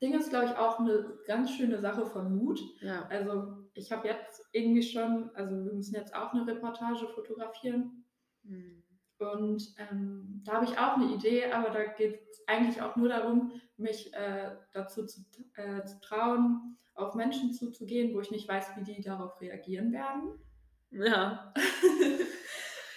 Speaker 2: Ding ist, glaube ich, auch eine ganz schöne Sache von Mut.
Speaker 1: Ja.
Speaker 2: Also ich habe jetzt irgendwie schon, also wir müssen jetzt auch eine Reportage fotografieren.
Speaker 1: Mhm.
Speaker 2: Und ähm, da habe ich auch eine Idee, aber da geht es eigentlich auch nur darum, mich äh, dazu zu, äh, zu trauen, auf Menschen zuzugehen, wo ich nicht weiß, wie die darauf reagieren werden.
Speaker 1: Ja.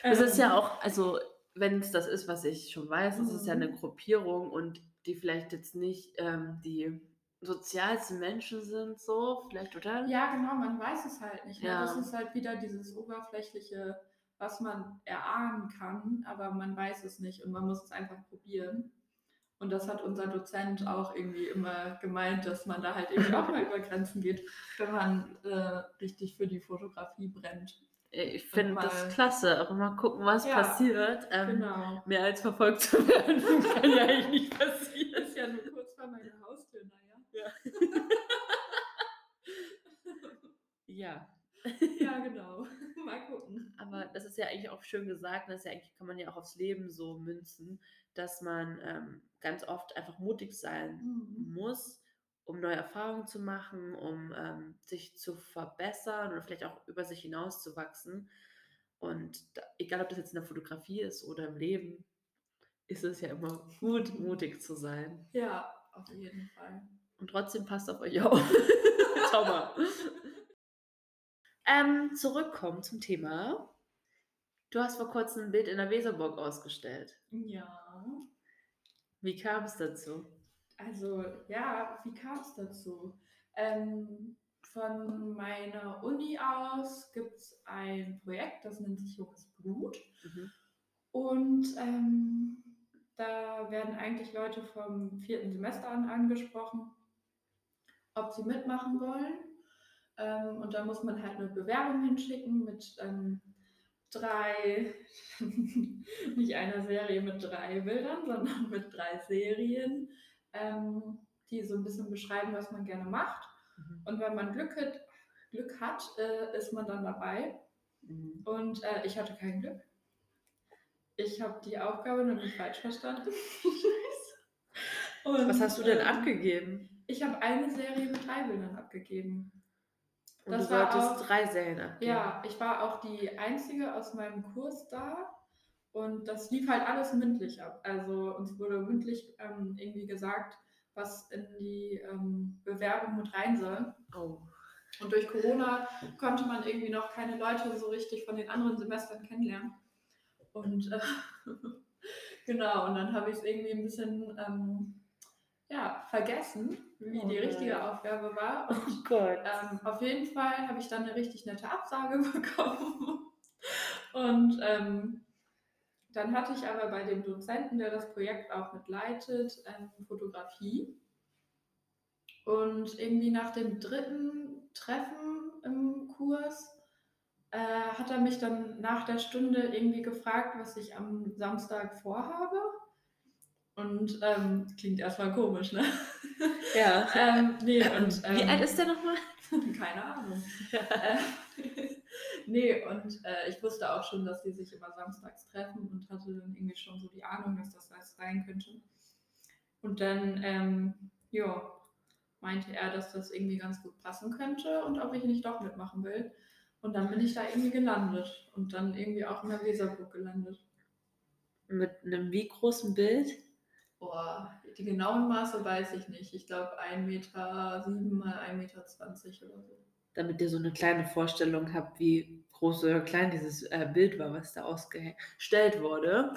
Speaker 1: Es ist ja
Speaker 2: Ähm,
Speaker 1: auch, also wenn es das ist, was ich schon weiß, es ist ja
Speaker 2: Mhm.
Speaker 1: eine Gruppierung und die vielleicht jetzt nicht ähm, die sozialsten Menschen sind, so, vielleicht, oder?
Speaker 2: Ja, genau, man weiß es halt nicht. Ne?
Speaker 1: Ja.
Speaker 2: Das ist halt wieder dieses oberflächliche, was man erahnen kann, aber man weiß es nicht und man muss es einfach probieren. Und das hat unser Dozent auch irgendwie immer gemeint, dass man da halt irgendwie auch mal über Grenzen geht, wenn man äh, richtig für die Fotografie brennt.
Speaker 1: Ich finde das klasse, auch mal gucken, was
Speaker 2: Ja,
Speaker 1: passiert. Ähm,
Speaker 2: Genau.
Speaker 1: Mehr als verfolgt zu werden, kann ja eigentlich nicht passieren.
Speaker 2: Ist ja nur kurz vor meiner Haustür, naja.
Speaker 1: Ja,
Speaker 2: Ja, genau. Mal gucken.
Speaker 1: aber das ist ja eigentlich auch schön gesagt, das ist ja eigentlich, kann man ja auch aufs Leben so münzen, dass man ähm, ganz oft einfach mutig sein
Speaker 2: Mhm.
Speaker 1: muss, um neue Erfahrungen zu machen, um ähm, sich zu verbessern oder vielleicht auch über sich hinaus zu wachsen. Und da, egal, ob das jetzt in der Fotografie ist oder im Leben, ist es ja immer gut, mutig zu sein.
Speaker 2: Ja, auf jeden Fall.
Speaker 1: Und trotzdem passt auf euch auf. Schau mal. Ähm, zurückkommen zum Thema. Du hast vor kurzem ein Bild in der Weserburg ausgestellt.
Speaker 2: Ja.
Speaker 1: Wie kam es dazu?
Speaker 2: Also ja, wie kam es dazu? Ähm, von meiner Uni aus gibt es ein Projekt, das nennt sich Junges Blut.
Speaker 1: Mhm.
Speaker 2: Und ähm, da werden eigentlich Leute vom vierten Semester an angesprochen, ob sie mitmachen wollen. Ähm, und da muss man halt eine Bewerbung hinschicken mit ähm, drei, nicht eine Serie mit drei Bildern, sondern mit drei Serien, ähm, die so ein bisschen beschreiben, was man gerne macht. Mhm. Und wenn man Glück hat, Glück hat äh, ist man dann dabei. Mhm. Und äh, ich hatte kein Glück. Ich habe die Aufgabe nämlich falsch verstanden.
Speaker 1: Und, Was hast du denn ähm, abgegeben?
Speaker 2: Ich habe eine Serie mit drei Bildern abgegeben.
Speaker 1: Und das du solltest auch, drei Serien abgeben.
Speaker 2: Ja, ich war auch die einzige aus meinem Kurs da. Und das lief halt alles mündlich ab. Also uns wurde mündlich ähm, irgendwie gesagt, was in die ähm, Bewerbung mit rein soll. Oh. Und durch Corona konnte man irgendwie noch keine Leute so richtig von den anderen Semestern kennenlernen. Und äh, genau, und dann habe ich es irgendwie ein bisschen ähm, ja, vergessen, wie oh die richtige Aufgabe war. Und, oh Gott. Ähm, auf jeden Fall habe ich dann eine richtig nette Absage bekommen. Und ähm, dann hatte ich aber bei dem Dozenten, der das Projekt auch mitleitet, ähm, Fotografie. Und irgendwie nach dem dritten Treffen im Kurs äh, hat er mich dann nach der Stunde irgendwie gefragt, was ich am Samstag vorhabe. Und ähm, klingt erstmal komisch, ne?
Speaker 1: Ja.
Speaker 2: ähm, nee, und,
Speaker 1: ähm, Wie alt ist der nochmal?
Speaker 2: Keine Ahnung. äh, nee, und äh, ich wusste auch schon, dass die sich immer samstags treffen und hatte dann irgendwie schon so die Ahnung, dass das was sein könnte. Und dann, ähm, ja, meinte er, dass das irgendwie ganz gut passen könnte und ob ich nicht doch mitmachen will. Und dann bin ich da irgendwie gelandet und dann irgendwie auch in der Weserburg gelandet.
Speaker 1: Mit einem wie großen Bild?
Speaker 2: Boah, die genauen Maße weiß ich nicht. Ich glaube 1,7 Meter sieben mal 1,20 Meter oder so.
Speaker 1: Damit ihr so eine kleine Vorstellung habt, wie groß oder klein dieses äh, Bild war, was da ausgestellt wurde.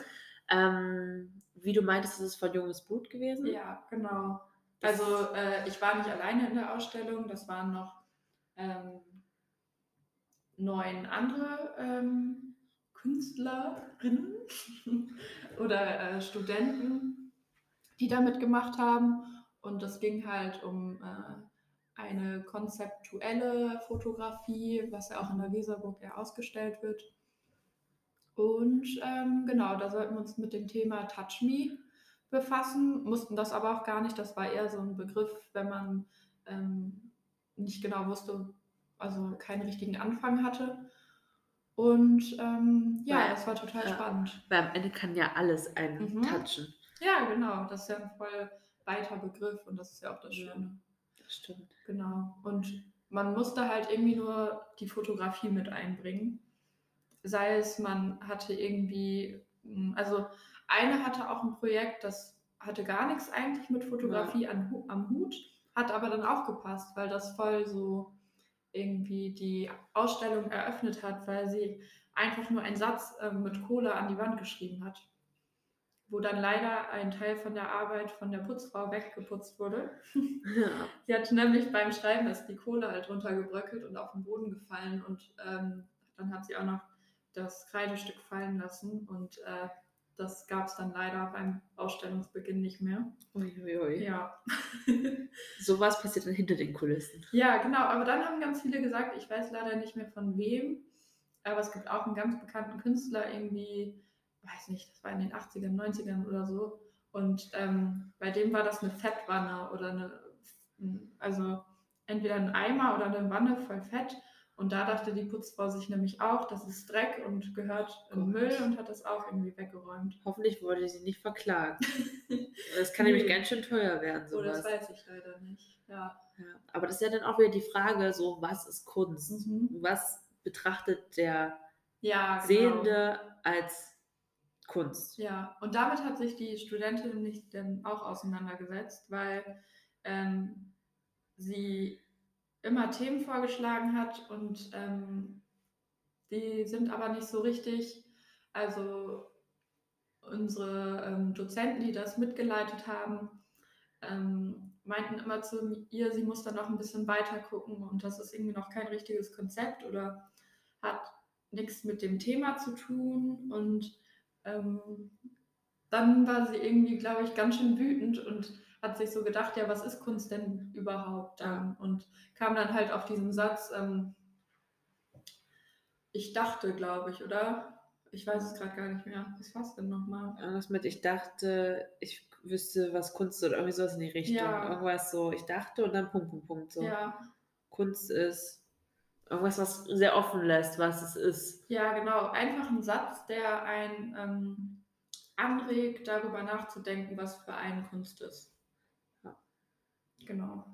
Speaker 1: Ähm, wie du meintest, ist es von junges Blut gewesen?
Speaker 2: Ja, genau. Also äh, ich war nicht alleine in der Ausstellung, das waren noch ähm, neun andere ähm, Künstlerinnen oder äh, Studenten, die damit gemacht haben. Und es ging halt um äh, eine konzeptuelle Fotografie, was ja auch in der Weserburg ja ausgestellt wird. Und ähm, genau, da sollten wir uns mit dem Thema Touch Me befassen, mussten das aber auch gar nicht. Das war eher so ein Begriff, wenn man ähm, nicht genau wusste, also keinen richtigen Anfang hatte. Und ähm, ja, weil, es war total ja, spannend.
Speaker 1: Weil am Ende kann ja alles einen mhm. touchen.
Speaker 2: Ja, genau. Das ist ja ein voll weiter Begriff und das ist ja auch das Schöne.
Speaker 1: Ja, das stimmt.
Speaker 2: Genau. Und man musste halt irgendwie nur die Fotografie mit einbringen. Sei es, man hatte irgendwie, hm, also eine hatte auch ein Projekt, das hatte gar nichts eigentlich mit Fotografie ja. an, am Hut, hat aber dann auch gepasst, weil das voll so irgendwie die Ausstellung eröffnet hat, weil sie einfach nur einen Satz äh, mit Kohle an die Wand geschrieben hat, wo dann leider ein Teil von der Arbeit von der Putzfrau weggeputzt wurde. Ja. sie hat nämlich beim Schreiben ist die Kohle halt runtergebröckelt und auf den Boden gefallen und ähm, dann hat sie auch noch das Kreidestück fallen lassen und äh, das gab es dann leider beim Ausstellungsbeginn nicht mehr.
Speaker 1: Uiuiui.
Speaker 2: Ja.
Speaker 1: Sowas passiert dann hinter den Kulissen.
Speaker 2: Ja, genau. Aber dann haben ganz viele gesagt, ich weiß leider nicht mehr von wem, aber es gibt auch einen ganz bekannten Künstler, irgendwie, weiß nicht, das war in den 80ern, 90ern oder so. Und ähm, bei dem war das eine Fettwanne oder eine, also entweder ein Eimer oder eine Wanne voll Fett. Und da dachte die Putzfrau sich nämlich auch, das ist Dreck und gehört in Müll und hat das auch irgendwie weggeräumt.
Speaker 1: Hoffentlich wurde sie nicht verklagt. das kann nämlich ganz schön teuer werden.
Speaker 2: Sowas. Oh, das weiß ich leider nicht. Ja.
Speaker 1: ja. Aber das ist ja dann auch wieder die Frage, so was ist Kunst? Mhm. Was betrachtet der ja, genau. Sehende als Kunst?
Speaker 2: Ja, und damit hat sich die Studentin nicht dann auch auseinandergesetzt, weil ähm, sie immer Themen vorgeschlagen hat und ähm, die sind aber nicht so richtig. Also unsere ähm, Dozenten, die das mitgeleitet haben, ähm, meinten immer zu ihr, sie muss dann noch ein bisschen weiter gucken und das ist irgendwie noch kein richtiges Konzept oder hat nichts mit dem Thema zu tun. Und ähm, dann war sie irgendwie, glaube ich, ganz schön wütend und hat sich so gedacht, ja, was ist Kunst denn überhaupt dann? Und kam dann halt auf diesen Satz, ähm, Ich dachte, glaube ich, oder? Ich weiß es gerade gar nicht mehr. Was war es denn nochmal?
Speaker 1: Irgendwas mit, ich dachte, ich wüsste, was Kunst ist oder irgendwie sowas in die Richtung.
Speaker 2: Ja.
Speaker 1: Irgendwas so, ich dachte und dann Punkt, Punkt, Punkt. So.
Speaker 2: Ja,
Speaker 1: Kunst ist irgendwas, was sehr offen lässt, was es ist.
Speaker 2: ja, genau. Einfach ein Satz, der einen ähm, anregt, darüber nachzudenken, was für einen Kunst ist.
Speaker 1: Ja.
Speaker 2: Genau.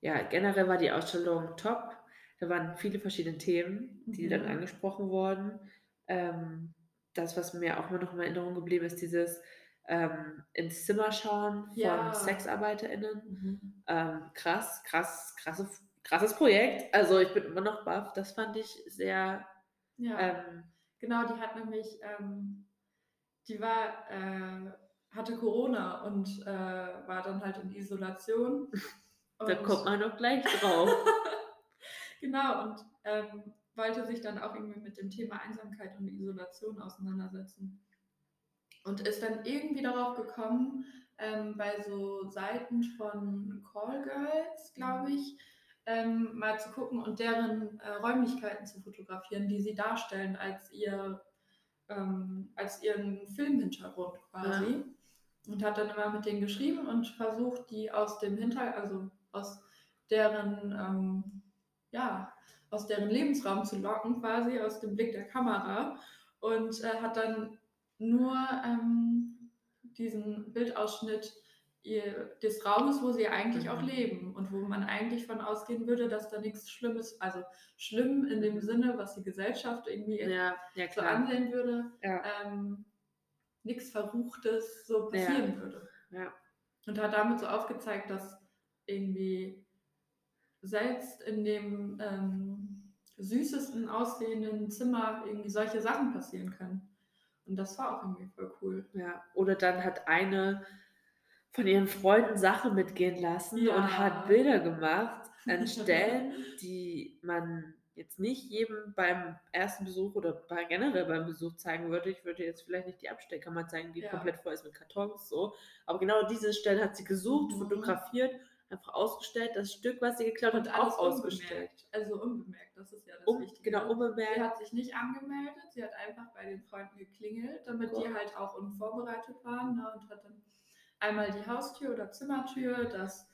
Speaker 1: Ja, generell war die Ausstellung top. Da waren viele verschiedene Themen, die
Speaker 2: Mhm.
Speaker 1: dann angesprochen wurden. Ähm, das, was mir auch immer noch in Erinnerung geblieben ist, dieses ähm, ins Zimmer schauen von
Speaker 2: Ja.
Speaker 1: SexarbeiterInnen. Ähm, krass, krass, krasse, krasses Projekt. Also ich bin immer noch baff. Das fand ich sehr,
Speaker 2: Ja.
Speaker 1: ähm,
Speaker 2: Genau, die hat nämlich, ähm, die war, äh, hatte Corona und äh, war dann halt in Isolation.
Speaker 1: da kommt man noch gleich drauf.
Speaker 2: Genau, und ähm, wollte sich dann auch irgendwie mit dem Thema Einsamkeit und Isolation auseinandersetzen. Und ist dann irgendwie darauf gekommen, ähm, bei so Seiten von Call Girls, glaube ich, ähm, mal zu gucken und deren äh, Räumlichkeiten zu fotografieren, die sie darstellen als ihr ähm, als ihren Filmhintergrund quasi. Und hat dann immer mit denen geschrieben und versucht, die aus dem Hinter, also aus deren, ähm, ja, aus deren Lebensraum zu locken, quasi aus dem Blick der Kamera. Und äh, hat dann nur ähm, diesen Bildausschnitt ihr, des Raumes, wo sie eigentlich auch leben und wo man eigentlich von ausgehen würde, dass da nichts Schlimmes, also schlimm in dem Sinne, was die Gesellschaft irgendwie
Speaker 1: Ja, ja
Speaker 2: so ansehen würde,
Speaker 1: Ja,
Speaker 2: ähm, nichts Verruchtes so passieren würde. Und hat damit so aufgezeigt, dass irgendwie selbst in dem ähm, süßesten aussehenden Zimmer irgendwie solche Sachen passieren können. Und das war auch irgendwie voll cool.
Speaker 1: Ja, oder dann hat eine von ihren Freunden Sachen mitgehen lassen
Speaker 2: Ja.
Speaker 1: und hat Bilder gemacht an Stellen, die man jetzt nicht jedem beim ersten Besuch oder bei, generell beim Besuch zeigen würde. Ich würde jetzt vielleicht nicht die Abstellkammer zeigen, die
Speaker 2: Ja.
Speaker 1: komplett voll ist mit Kartons so. Aber genau diese Stellen hat sie gesucht,
Speaker 2: Mhm.
Speaker 1: fotografiert, einfach ausgestellt. Das Stück, was sie geklaut hat, auch ausgestellt.
Speaker 2: unbemerkt. Also unbemerkt, das ist ja das
Speaker 1: Um,
Speaker 2: Wichtige.
Speaker 1: genau,
Speaker 2: Sie
Speaker 1: unbemerkt.
Speaker 2: hat sich nicht angemeldet, sie hat einfach bei den Freunden geklingelt, damit
Speaker 1: Cool.
Speaker 2: die halt auch unvorbereitet waren ne, und hat dann einmal die Haustür oder Zimmertür, das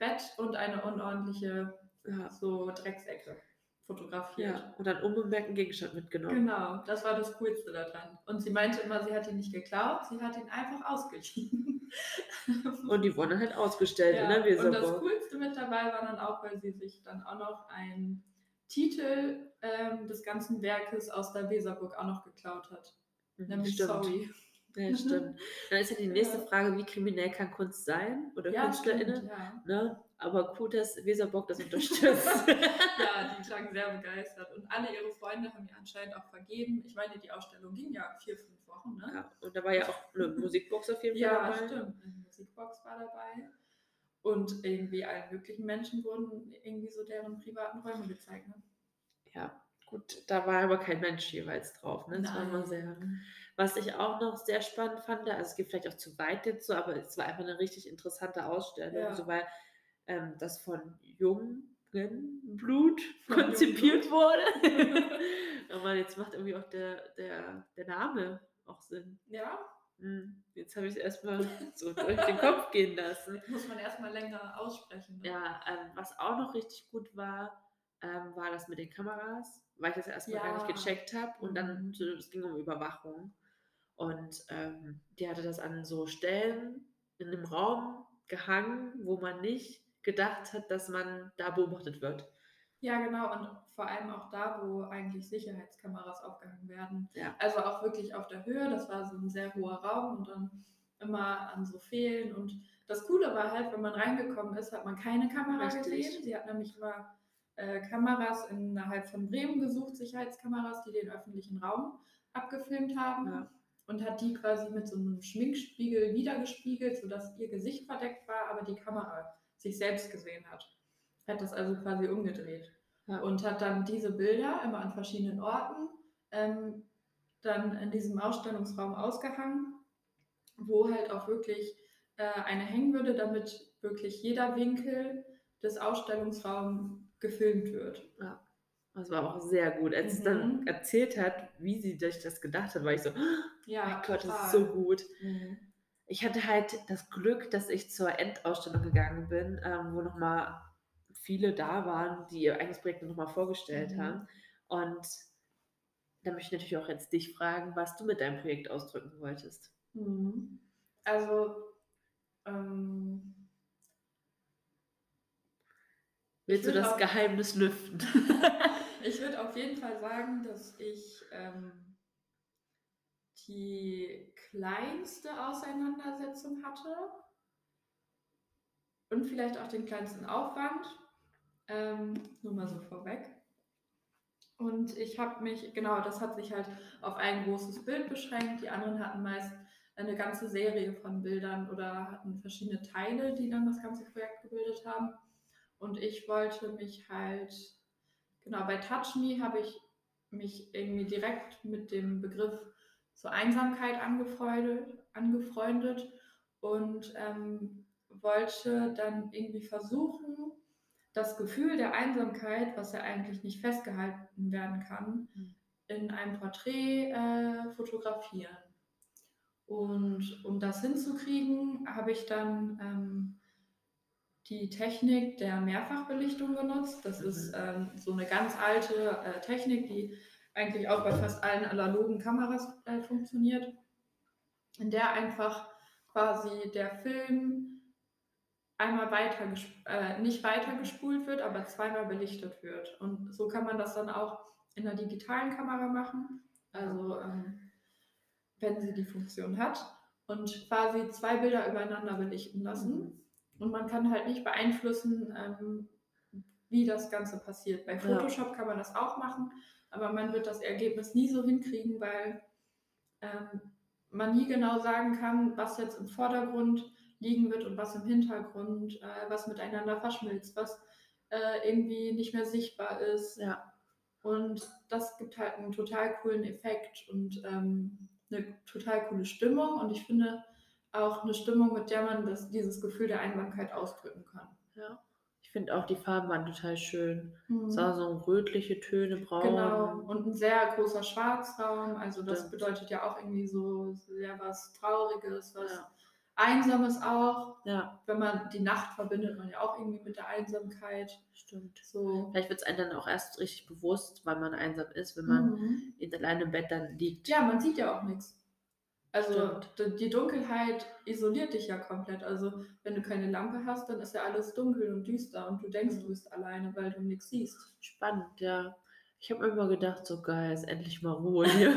Speaker 2: Bett und eine unordentliche
Speaker 1: Ja,
Speaker 2: so Drecksecke fotografiert.
Speaker 1: ja. Und dann unbemerkt einen Gegenstand mitgenommen.
Speaker 2: Genau, das war das Coolste daran. Und sie meinte immer, sie hat ihn nicht geklaut, sie hat ihn einfach ausgeliehen.
Speaker 1: Und die wurden halt ausgestellt in
Speaker 2: Ja,
Speaker 1: der
Speaker 2: und das
Speaker 1: Weserburg.
Speaker 2: Coolste mit dabei war dann auch, weil sie sich dann auch noch einen Titel ähm, des ganzen Werkes aus der Weserburg auch noch geklaut hat. Nämlich
Speaker 1: Stimmt.
Speaker 2: Sorry.
Speaker 1: Ja, stimmt. Dann ist ja die nächste
Speaker 2: Ja.
Speaker 1: Frage, wie kriminell kann Kunst sein oder
Speaker 2: Ja,
Speaker 1: KünstlerInnen?
Speaker 2: stimmt, ja.
Speaker 1: Ne? Aber gut, dass Weserbock das unterstützt.
Speaker 2: ja, die klang sehr begeistert. Und alle ihre Freunde haben ihr anscheinend auch vergeben. Ich meine, die Ausstellung ging ja vier, fünf Wochen, ne?
Speaker 1: ja, und da war ja auch eine Musikbox auf jeden Fall
Speaker 2: Ja,
Speaker 1: dabei.
Speaker 2: stimmt. Eine Musikbox war dabei. Und irgendwie allen möglichen Menschen wurden irgendwie so deren privaten Räume gezeigt. Ne?
Speaker 1: Ja, gut, da war aber kein Mensch jeweils drauf. Ne? Das war immer sehr. Was ich auch noch sehr spannend fand, also es geht vielleicht auch zu weit jetzt so, aber es war einfach eine richtig interessante Ausstellung,
Speaker 2: Ja.
Speaker 1: so weil ähm, das von jungen Blut
Speaker 2: Von
Speaker 1: konzipiert wurde. aber jetzt macht irgendwie auch der, der, der Name auch Sinn.
Speaker 2: Ja,
Speaker 1: Hm, Jetzt habe ich es erstmal so durch den Kopf gehen lassen.
Speaker 2: muss man erstmal länger aussprechen. Ne?
Speaker 1: Ja, ähm, was auch noch richtig gut war, ähm, war das mit den Kameras, weil ich das erstmal gar
Speaker 2: Ja.
Speaker 1: nicht gecheckt habe und dann,
Speaker 2: Mhm.
Speaker 1: es ging um Überwachung. Und ähm, die hatte das an so Stellen in einem Raum gehangen, wo man nicht gedacht hat, dass man da beobachtet wird.
Speaker 2: Ja, genau. Und vor allem auch da, wo eigentlich Sicherheitskameras aufgehangen werden.
Speaker 1: Ja.
Speaker 2: Also auch wirklich auf der Höhe. Das war so ein sehr hoher Raum und dann immer an so Fehlen. Und das Coole war halt, wenn man reingekommen ist, hat man keine Kamera
Speaker 1: Richtig.
Speaker 2: gesehen. Sie hat nämlich immer äh, Kameras innerhalb von Bremen gesucht, Sicherheitskameras, die den öffentlichen Raum abgefilmt haben.
Speaker 1: Ja.
Speaker 2: Und hat die quasi mit so einem Schminkspiegel wiedergespiegelt, sodass ihr Gesicht verdeckt war, aber die Kamera sich selbst gesehen hat. Hat das also quasi umgedreht
Speaker 1: Ja.
Speaker 2: und hat dann diese Bilder immer an verschiedenen Orten ähm, dann in diesem Ausstellungsraum ausgehangen, wo halt auch wirklich äh, eine hängen würde, damit wirklich jeder Winkel des Ausstellungsraums gefilmt wird.
Speaker 1: Ja. Das war auch sehr gut. Als mhm. es dann erzählt hat, wie sie sich das gedacht hat, war ich so, ja, mein Gott, das ist so gut. Mhm. Ich hatte halt das Glück, dass ich zur Endausstellung gegangen bin, ähm, wo nochmal viele da waren, die ihr eigenes Projekt nochmal vorgestellt mhm. haben. Und da möchte ich natürlich auch jetzt dich fragen, was du mit deinem Projekt ausdrücken wolltest.
Speaker 2: Mhm. Also, ähm,
Speaker 1: willst du das Geheimnis lüften?
Speaker 2: ich würde auf jeden Fall sagen, dass ich ähm, die kleinste Auseinandersetzung hatte und vielleicht auch den kleinsten Aufwand. Ähm, nur mal so vorweg. Und ich habe mich, genau, das hat sich halt auf ein großes Bild beschränkt. Die anderen hatten meist eine ganze Serie von Bildern oder hatten verschiedene Teile, die dann das ganze Projekt gebildet haben. Und ich wollte mich halt, genau, bei Touch Me habe ich mich irgendwie direkt mit dem Begriff zur Einsamkeit angefreundet, angefreundet und ähm, wollte dann irgendwie versuchen, das Gefühl der Einsamkeit, was ja eigentlich nicht festgehalten werden kann, mhm. in einem Porträt äh, fotografieren. Und um das hinzukriegen, habe ich dann ähm, die Technik der Mehrfachbelichtung genutzt. Das mhm. ist ähm, so eine ganz alte äh, Technik, die eigentlich auch bei fast allen analogen Kameras äh, funktioniert, in der einfach quasi der Film einmal weiter, äh, nicht weiter gespult wird, aber zweimal belichtet wird. Und so kann man das dann auch in der digitalen Kamera machen, also ähm, wenn sie die Funktion hat und quasi zwei Bilder übereinander belichten lassen. Und man kann halt nicht beeinflussen, ähm, wie das Ganze passiert. Bei Photoshop ja. kann man das auch machen, aber man wird das Ergebnis nie so hinkriegen, weil ähm, man nie genau sagen kann, was jetzt im Vordergrund liegen wird und was im Hintergrund, äh, was miteinander verschmilzt, was äh, irgendwie nicht mehr sichtbar ist.
Speaker 1: Ja.
Speaker 2: Und das gibt halt einen total coolen Effekt und ähm, eine total coole Stimmung. Und ich finde auch eine Stimmung, mit der man das, dieses Gefühl der Einsamkeit ausdrücken kann.
Speaker 1: Ja. Ich finde auch die Farben waren total schön. Mhm. Es war so rötliche Töne, braun.
Speaker 2: Genau, und ein sehr großer Schwarzraum. Also das bedeutet ja auch irgendwie so sehr was Trauriges, was ja. Einsames auch.
Speaker 1: Ja.
Speaker 2: Wenn man die Nacht verbindet man ja auch irgendwie mit der Einsamkeit.
Speaker 1: Stimmt. So. Vielleicht wird es einem dann auch erst richtig bewusst, weil man einsam ist, wenn man mhm. allein im Bett dann liegt.
Speaker 2: Ja, man sieht ja auch nichts. Also Stimmt. die Dunkelheit isoliert dich ja komplett. Also wenn du keine Lampe hast, dann ist ja alles dunkel und düster und du denkst, mhm. du bist alleine, weil du nichts siehst.
Speaker 1: Spannend, ja. Ich habe immer gedacht, so geil, ist endlich mal Ruhe hier.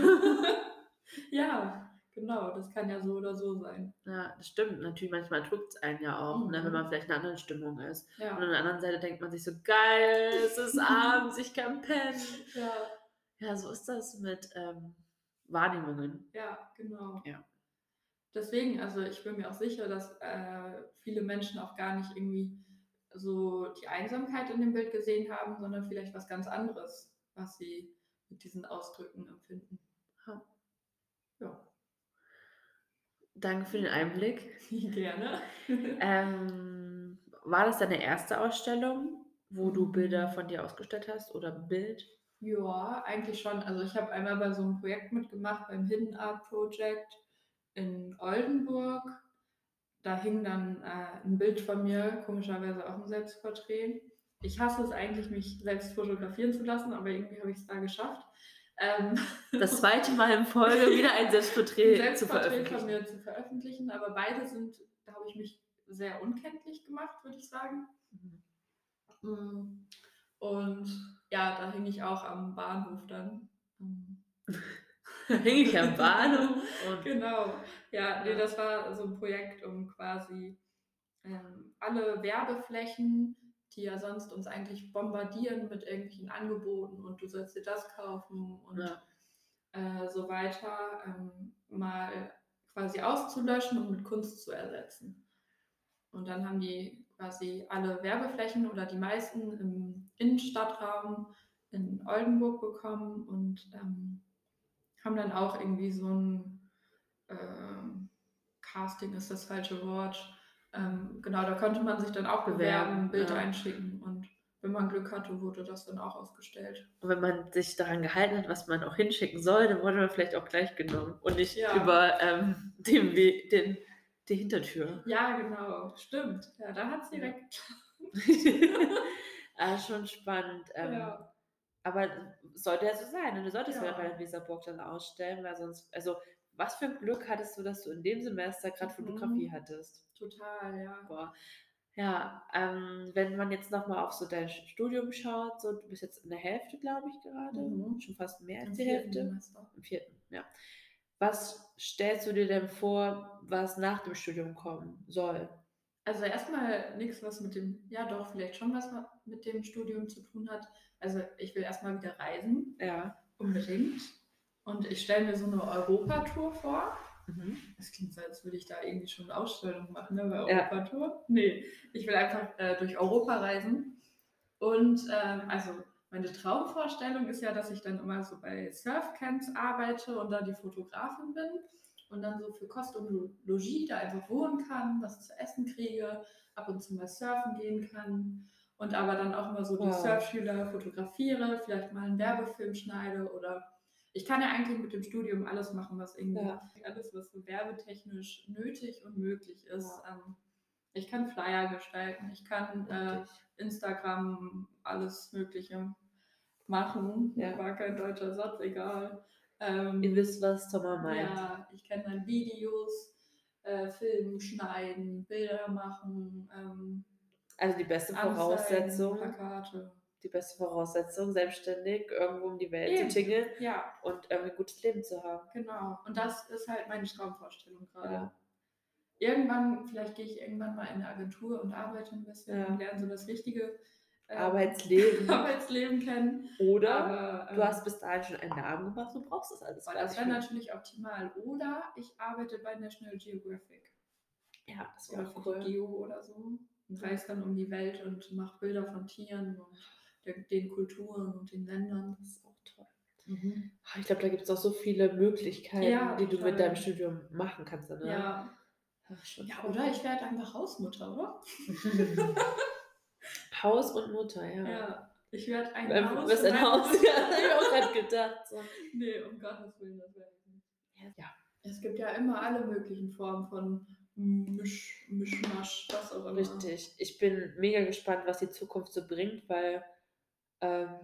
Speaker 2: ja, Genau, das kann ja so oder so sein.
Speaker 1: Ja, das stimmt. Natürlich, manchmal drückt es einen ja auch, mhm. ne, wenn man mhm. vielleicht in einer anderen Stimmung ist.
Speaker 2: Ja.
Speaker 1: Und an der anderen Seite denkt man sich so, geil, es ist abends, ich kann pennen.
Speaker 2: Ja.
Speaker 1: Ja, so ist das mit ähm, Wahrnehmungen.
Speaker 2: Ja, genau.
Speaker 1: Ja.
Speaker 2: Deswegen, also ich bin mir auch sicher, dass äh, viele Menschen auch gar nicht irgendwie so die Einsamkeit in dem Bild gesehen haben, sondern vielleicht was ganz anderes, was sie mit diesen Ausdrücken empfinden.
Speaker 1: Ja. ja. Danke für den Einblick.
Speaker 2: Gerne.
Speaker 1: ähm, war das deine erste Ausstellung, wo du Bilder von dir ausgestellt hast oder Bild?
Speaker 2: Ja, eigentlich schon. Also ich habe einmal bei so einem Projekt mitgemacht, beim Hidden Art Project in Oldenburg. Da hing dann äh, ein Bild von mir, komischerweise auch ein Selbstporträt. Ich hasse es eigentlich, mich selbst fotografieren zu lassen, aber irgendwie habe ich es da geschafft.
Speaker 1: Ähm, das zweite Mal in Folge wieder ein Selbstporträt,
Speaker 2: ein Selbstporträt zu veröffentlichen. von mir zu veröffentlichen, aber beide sind, da habe ich mich sehr unkenntlich gemacht, würde ich sagen. Mhm. Und ja, da hing ich auch am Bahnhof dann.
Speaker 1: hing ich am Bahnhof?
Speaker 2: genau. Ja, nee, das war so ein Projekt, um quasi ähm, alle Werbeflächen die ja sonst uns eigentlich bombardieren mit irgendwelchen Angeboten und du sollst dir das kaufen und ja. äh, so weiter, ähm, mal quasi auszulöschen und mit Kunst zu ersetzen. Und dann haben die quasi alle Werbeflächen oder die meisten im Innenstadtraum in Oldenburg bekommen und ähm, haben dann auch irgendwie so ein äh, Casting ist das falsche Wort, ähm, genau, da konnte man sich dann auch bewerben, Bilder ja. einschicken und wenn man Glück hatte, wurde das dann auch ausgestellt.
Speaker 1: Und wenn man sich daran gehalten hat, was man auch hinschicken soll, dann wurde man vielleicht auch gleich genommen und nicht
Speaker 2: Ja.
Speaker 1: über ähm, den, We den, die Hintertür.
Speaker 2: Ja, genau, stimmt. Ja, da hat es direkt.
Speaker 1: ah, schon spannend. Ähm,
Speaker 2: ja.
Speaker 1: Aber sollte ja so sein. Und du solltest ja. Bei der Weserburg dann ausstellen, weil sonst, also was für ein Glück hattest du, dass du in dem Semester gerade
Speaker 2: Mhm.
Speaker 1: Fotografie hattest.
Speaker 2: Total, ja.
Speaker 1: Boah. Ja, ähm, wenn man jetzt nochmal auf so dein Studium schaut, so du bist jetzt in der Hälfte, glaube ich, gerade.
Speaker 2: Mhm.
Speaker 1: Schon fast mehr als
Speaker 2: Im
Speaker 1: die Hälfte.
Speaker 2: Semester.
Speaker 1: Im vierten, ja. Was stellst du dir denn vor, was nach dem Studium kommen soll?
Speaker 2: Also erstmal nichts, was mit dem, ja doch, vielleicht schon was mit dem Studium zu tun hat. Also ich will erstmal wieder reisen,
Speaker 1: Ja.
Speaker 2: unbedingt. Und ich stelle mir so eine Europatour vor.
Speaker 1: Mhm.
Speaker 2: Das klingt so, als würde ich da irgendwie schon eine Ausstellung machen, ne, bei
Speaker 1: Ja.
Speaker 2: Europatour. Nee, ich will einfach äh, durch Europa reisen. Und ähm, also meine Traumvorstellung ist ja, dass ich dann immer so bei Surfcamps arbeite und da die Fotografin bin und dann so für Kost und Lo- Logis da einfach wohnen kann, was zu essen kriege, ab und zu mal surfen gehen kann und aber dann auch immer so die
Speaker 1: Wow.
Speaker 2: Surfschüler fotografiere, vielleicht mal einen Werbefilm schneide oder ich kann ja eigentlich mit dem Studium alles machen, was irgendwie
Speaker 1: Ja.
Speaker 2: alles, was so werbetechnisch nötig und möglich ist.
Speaker 1: Ja.
Speaker 2: Ähm, ich kann Flyer gestalten, ich kann äh. Instagram alles Mögliche machen.
Speaker 1: Ja.
Speaker 2: War kein deutscher Satz, egal. Ähm,
Speaker 1: Ihr wisst, was Thomas meint.
Speaker 2: ja, ich kann dann Videos äh, filmen, schneiden, Bilder machen, ähm,
Speaker 1: Also die beste Voraussetzung,
Speaker 2: Plakate.
Speaker 1: die beste Voraussetzung, selbstständig irgendwo um die Welt
Speaker 2: Eben.
Speaker 1: zu tingeln
Speaker 2: Ja,
Speaker 1: und irgendwie ein gutes Leben zu haben.
Speaker 2: genau. Und das ist halt meine Traumvorstellung gerade.
Speaker 1: Ja.
Speaker 2: Irgendwann, vielleicht gehe ich irgendwann mal in eine Agentur und arbeite ein bisschen
Speaker 1: Ja.
Speaker 2: und lerne so das richtige ähm,
Speaker 1: Arbeitsleben.
Speaker 2: Arbeitsleben kennen.
Speaker 1: Oder
Speaker 2: Aber,
Speaker 1: du
Speaker 2: ähm,
Speaker 1: hast bis dahin schon einen Namen gemacht, du brauchst das alles
Speaker 2: das wäre natürlich optimal. Oder ich arbeite bei National Geographic.
Speaker 1: Ja, das wäre cool.
Speaker 2: Geo oder so. Und reise dann um die Welt und mache Bilder von Tieren und der, den Kulturen und den Ländern.
Speaker 1: Das ist auch toll. Ah, Ich glaube, da gibt es auch so viele Möglichkeiten,
Speaker 2: Ja,
Speaker 1: die du mit deinem Studium machen kannst. Ne?
Speaker 2: Ja.
Speaker 1: Ach, schon
Speaker 2: ja, oder ich werde einfach Hausmutter, oder?
Speaker 1: Haus und Mutter, ja.
Speaker 2: Ja. Ich werde ein
Speaker 1: Ähm,
Speaker 2: Haus. Und
Speaker 1: ein Haus,
Speaker 2: Mutter.
Speaker 1: ja, das habe ich auch gerade gedacht. So.
Speaker 2: Nee, um Gottes Willen, das ich nicht.
Speaker 1: Ja.
Speaker 2: Es gibt ja immer alle möglichen Formen von Misch, Mischmasch, was auch immer.
Speaker 1: Richtig. Ich bin mega gespannt, was die Zukunft so bringt, weil ähm,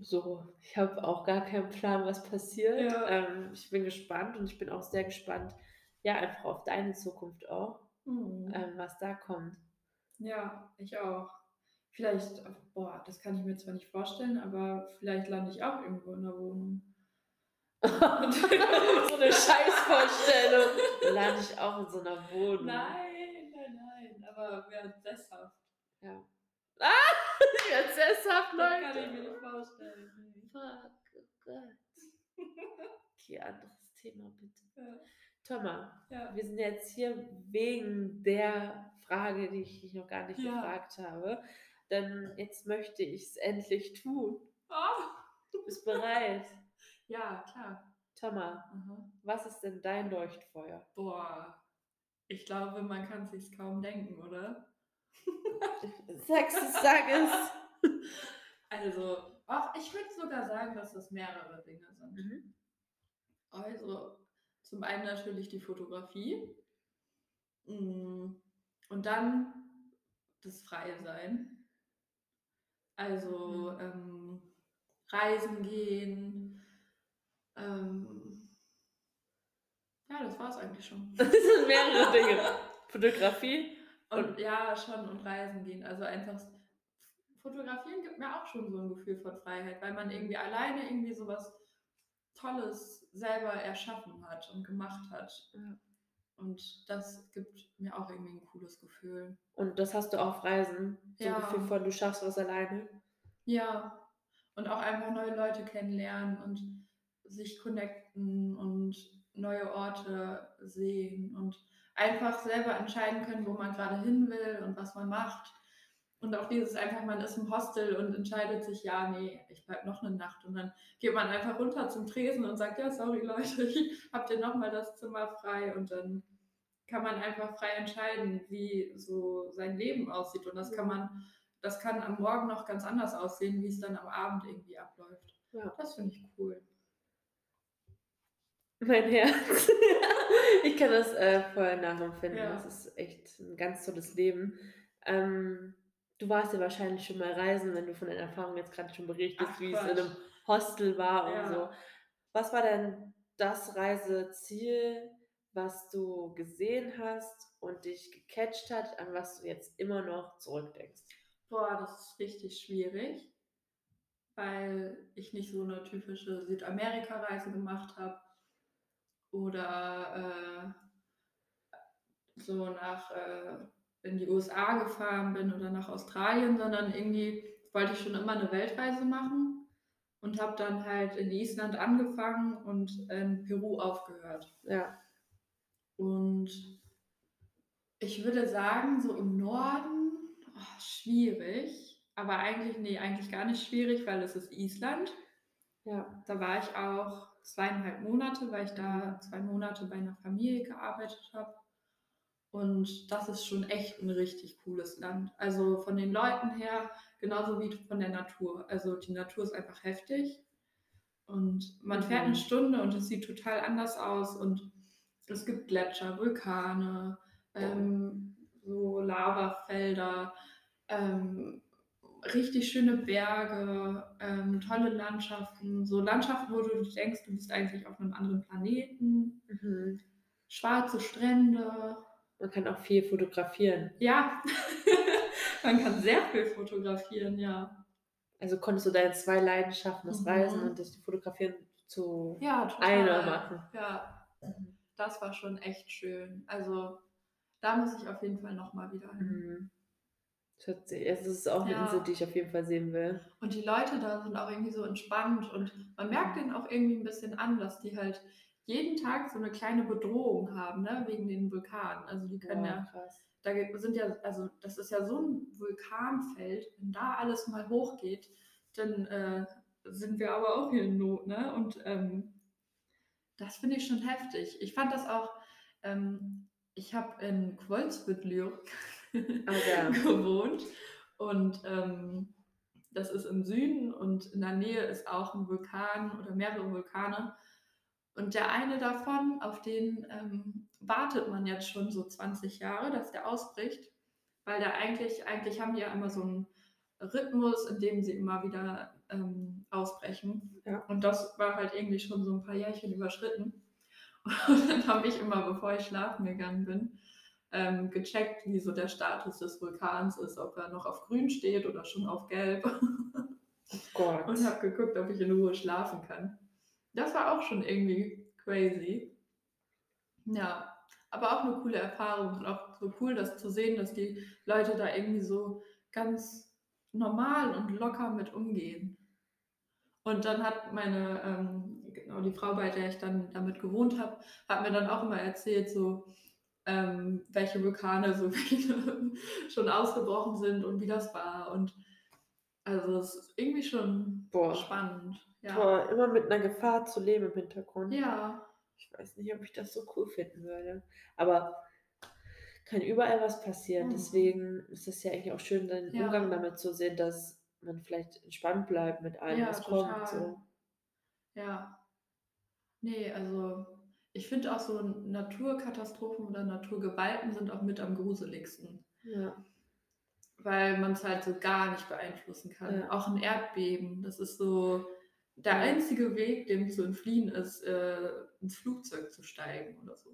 Speaker 1: so, ich habe auch gar keinen Plan, was passiert.
Speaker 2: Ja.
Speaker 1: Ähm, ich bin gespannt und ich bin auch sehr gespannt, ja, einfach auf deine Zukunft auch,
Speaker 2: Mhm.
Speaker 1: ähm, was da kommt.
Speaker 2: Ja, ich auch. Vielleicht, boah, das kann ich mir zwar nicht vorstellen, aber vielleicht lande ich auch irgendwo in der Wohnung.
Speaker 1: so eine Scheißvorstellung. Lande ich auch in so einer Wohnung.
Speaker 2: Nein, nein, nein, aber wer sesshaft.
Speaker 1: Ja. Ah, ich werde sesshaft,
Speaker 2: Das kann ich
Speaker 1: Leute.
Speaker 2: mir nicht vorstellen.
Speaker 1: Fuck, oh Gott. Okay, anderes Thema bitte.
Speaker 2: Ja,
Speaker 1: Thomas,
Speaker 2: ja.
Speaker 1: wir sind jetzt hier wegen der Frage, die ich dich noch gar nicht
Speaker 2: Ja.
Speaker 1: gefragt habe. Denn jetzt möchte ich es endlich tun.
Speaker 2: Ah.
Speaker 1: Du bist bereit.
Speaker 2: ja, klar.
Speaker 1: Thomas,
Speaker 2: Aha.
Speaker 1: was ist denn dein Leuchtfeuer?
Speaker 2: Boah, ich glaube, man kann sich kaum denken, oder?
Speaker 1: Sag's es, sag es.
Speaker 2: Also, ach, ich würde sogar sagen, dass das mehrere Dinge sind.
Speaker 1: Mhm.
Speaker 2: Also zum einen natürlich die Fotografie Mm, und dann das Freie sein. Also
Speaker 1: Mhm.
Speaker 2: ähm, reisen gehen. Ähm, ja, das war es eigentlich schon.
Speaker 1: Das sind mehrere Dinge. Fotografie.
Speaker 2: Und ja, schon und reisen gehen. Also einfach fotografieren gibt mir auch schon so ein Gefühl von Freiheit, weil man irgendwie alleine irgendwie sowas Tolles selber erschaffen hat und gemacht hat.
Speaker 1: Ja.
Speaker 2: Und das gibt mir auch irgendwie ein cooles Gefühl.
Speaker 1: Und das hast du auf Reisen. So
Speaker 2: Ja.
Speaker 1: ein Gefühl von, du schaffst was alleine.
Speaker 2: Ja. Und auch einfach neue Leute kennenlernen und sich connecten und neue Orte sehen und einfach selber entscheiden können, wo man gerade hin will und was man macht. Und auch dieses einfach, man ist im Hostel und entscheidet sich, ja, nee, ich bleib noch eine Nacht. Und dann geht man einfach runter zum Tresen und sagt, ja, sorry Leute, ich hab dir nochmal das Zimmer frei. Und dann kann man einfach frei entscheiden, wie so sein Leben aussieht. Und das kann man das kann am Morgen noch ganz anders aussehen, wie es dann am Abend irgendwie abläuft.
Speaker 1: Ja.
Speaker 2: Das finde ich cool.
Speaker 1: Mein Herz. ich kann das äh, voll nachempfinden.
Speaker 2: Ja.
Speaker 1: Das ist echt ein ganz tolles Leben. Ähm, du warst ja wahrscheinlich schon mal reisen, wenn du von deinen Erfahrungen jetzt gerade schon berichtest,
Speaker 2: Ach,
Speaker 1: wie es in
Speaker 2: Quatsch.
Speaker 1: einem Hostel war und
Speaker 2: Ja.
Speaker 1: so. Was war denn das Reiseziel, was du gesehen hast und dich gecatcht hat, an was du jetzt immer noch zurückdenkst?
Speaker 2: Boah, das ist richtig schwierig, weil ich nicht so eine typische Südamerika-Reise gemacht habe oder äh, so nach äh, in die USA gefahren bin oder nach Australien, sondern irgendwie wollte ich schon immer eine Weltreise machen und habe dann halt in Island angefangen und in Peru aufgehört.
Speaker 1: Ja,
Speaker 2: Und ich würde sagen, so im Norden, oh, schwierig. Aber eigentlich, nee, eigentlich gar nicht schwierig, weil es ist Island.
Speaker 1: ja,
Speaker 2: Da war ich auch zweieinhalb Monate, weil ich da zwei Monate bei einer Familie gearbeitet habe. Und das ist schon echt ein richtig cooles Land. Also von den Leuten her, genauso wie von der Natur. Also die Natur ist einfach heftig. Und man fährt
Speaker 1: Mhm.
Speaker 2: eine Stunde und es sieht total anders aus. Und es gibt Gletscher, Vulkane, ähm, so Lavafelder, ähm, richtig schöne Berge, ähm, tolle Landschaften. So Landschaften, wo du denkst, du bist eigentlich auf einem anderen Planeten.
Speaker 1: mhm.
Speaker 2: Schwarze Strände.
Speaker 1: Man kann auch viel fotografieren.
Speaker 2: Ja, man kann sehr viel fotografieren, ja.
Speaker 1: Also konntest du deine zwei Leidenschaften, das
Speaker 2: Mhm.
Speaker 1: Reisen und das Fotografieren zu
Speaker 2: Ja,
Speaker 1: einer machen.
Speaker 2: Ja, das war schon echt schön. Also da muss ich auf jeden Fall nochmal wieder hin.
Speaker 1: Mhm. Es ist auch eine
Speaker 2: Ja.
Speaker 1: Insel, die ich auf jeden Fall sehen will.
Speaker 2: Und die Leute da sind auch irgendwie so entspannt und man merkt denen auch irgendwie ein bisschen an, dass die halt jeden Tag so eine kleine Bedrohung haben, ne, wegen den Vulkanen. Also die können ja,
Speaker 1: krass.
Speaker 2: da sind ja, also das ist ja so ein Vulkanfeld, wenn da alles mal hochgeht, dann äh, sind wir aber auch hier in Not, ne? Und ähm, das finde ich schon heftig. Ich fand das auch, ähm, ich habe in Quolsbüttlio
Speaker 1: Ah, ja.
Speaker 2: gewohnt und ähm, das ist im Süden und in der Nähe ist auch ein Vulkan oder mehrere Vulkane. Und der eine davon, auf den ähm, wartet man jetzt schon so 20 Jahre, dass der ausbricht, weil der eigentlich, eigentlich haben die ja immer so einen Rhythmus, in dem sie immer wieder ähm, ausbrechen.
Speaker 1: Ja.
Speaker 2: Und das war halt irgendwie schon so ein paar Jährchen überschritten. Und dann habe ich immer, bevor ich schlafen gegangen bin, ähm, gecheckt, wie so der Status des Vulkans ist, ob er noch auf grün steht oder schon auf gelb
Speaker 1: Oh Gott.
Speaker 2: und habe geguckt, ob ich in Ruhe schlafen kann. Das war auch schon irgendwie crazy. Ja, aber auch eine coole Erfahrung und auch so cool, das zu sehen, dass die Leute da irgendwie so ganz normal und locker mit umgehen. Und dann hat meine, ähm, genau die Frau, bei der ich dann damit gewohnt habe, hat mir dann auch immer erzählt, so ähm, welche Vulkane so schon ausgebrochen sind und wie das war. Und also es ist irgendwie schon
Speaker 1: Boah.
Speaker 2: spannend. Ja.
Speaker 1: Boah, immer mit einer Gefahr zu leben im Hintergrund.
Speaker 2: ja,
Speaker 1: Ich weiß nicht, ob ich das so cool finden würde. Aber kann überall was passieren.
Speaker 2: Mhm.
Speaker 1: Deswegen ist es ja eigentlich auch schön, den
Speaker 2: Ja.
Speaker 1: Umgang damit zu sehen, dass man vielleicht entspannt bleibt mit allem,
Speaker 2: Ja,
Speaker 1: was
Speaker 2: total.
Speaker 1: kommt. So.
Speaker 2: ja. Nee, also ich finde auch so Naturkatastrophen oder Naturgewalten sind auch mit am gruseligsten.
Speaker 1: Ja.
Speaker 2: weil man es halt so gar nicht beeinflussen kann.
Speaker 1: Ja.
Speaker 2: Auch ein Erdbeben, das ist so der einzige Weg, dem zu entfliehen ist, äh, ins Flugzeug zu steigen oder so.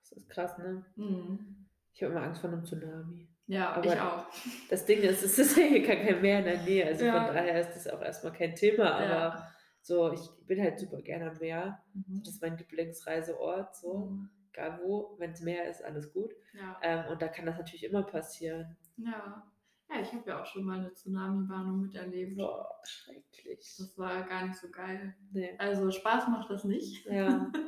Speaker 1: Das ist krass, ne?
Speaker 2: Mhm.
Speaker 1: Ich habe immer Angst vor einem Tsunami.
Speaker 2: Ja,
Speaker 1: Aber-
Speaker 2: ich auch.
Speaker 1: Das Ding ist, es ist ja hier gar kein Meer in der Nähe. Also
Speaker 2: Ja.
Speaker 1: von daher ist das auch erstmal kein Thema. Aber
Speaker 2: Ja.
Speaker 1: so, ich bin halt super gerne am Meer.
Speaker 2: Mhm.
Speaker 1: Das ist mein Lieblingsreiseort. So,
Speaker 2: Mhm.
Speaker 1: egal wo, wenn es Meer ist, alles gut.
Speaker 2: Ja.
Speaker 1: Ähm, und da kann das natürlich immer passieren.
Speaker 2: ja. Ja, ich habe ja auch schon mal eine Tsunami-Warnung miterlebt.
Speaker 1: Boah, schrecklich.
Speaker 2: Das war gar nicht so geil.
Speaker 1: Nee.
Speaker 2: Also Spaß macht das nicht.
Speaker 1: Ja.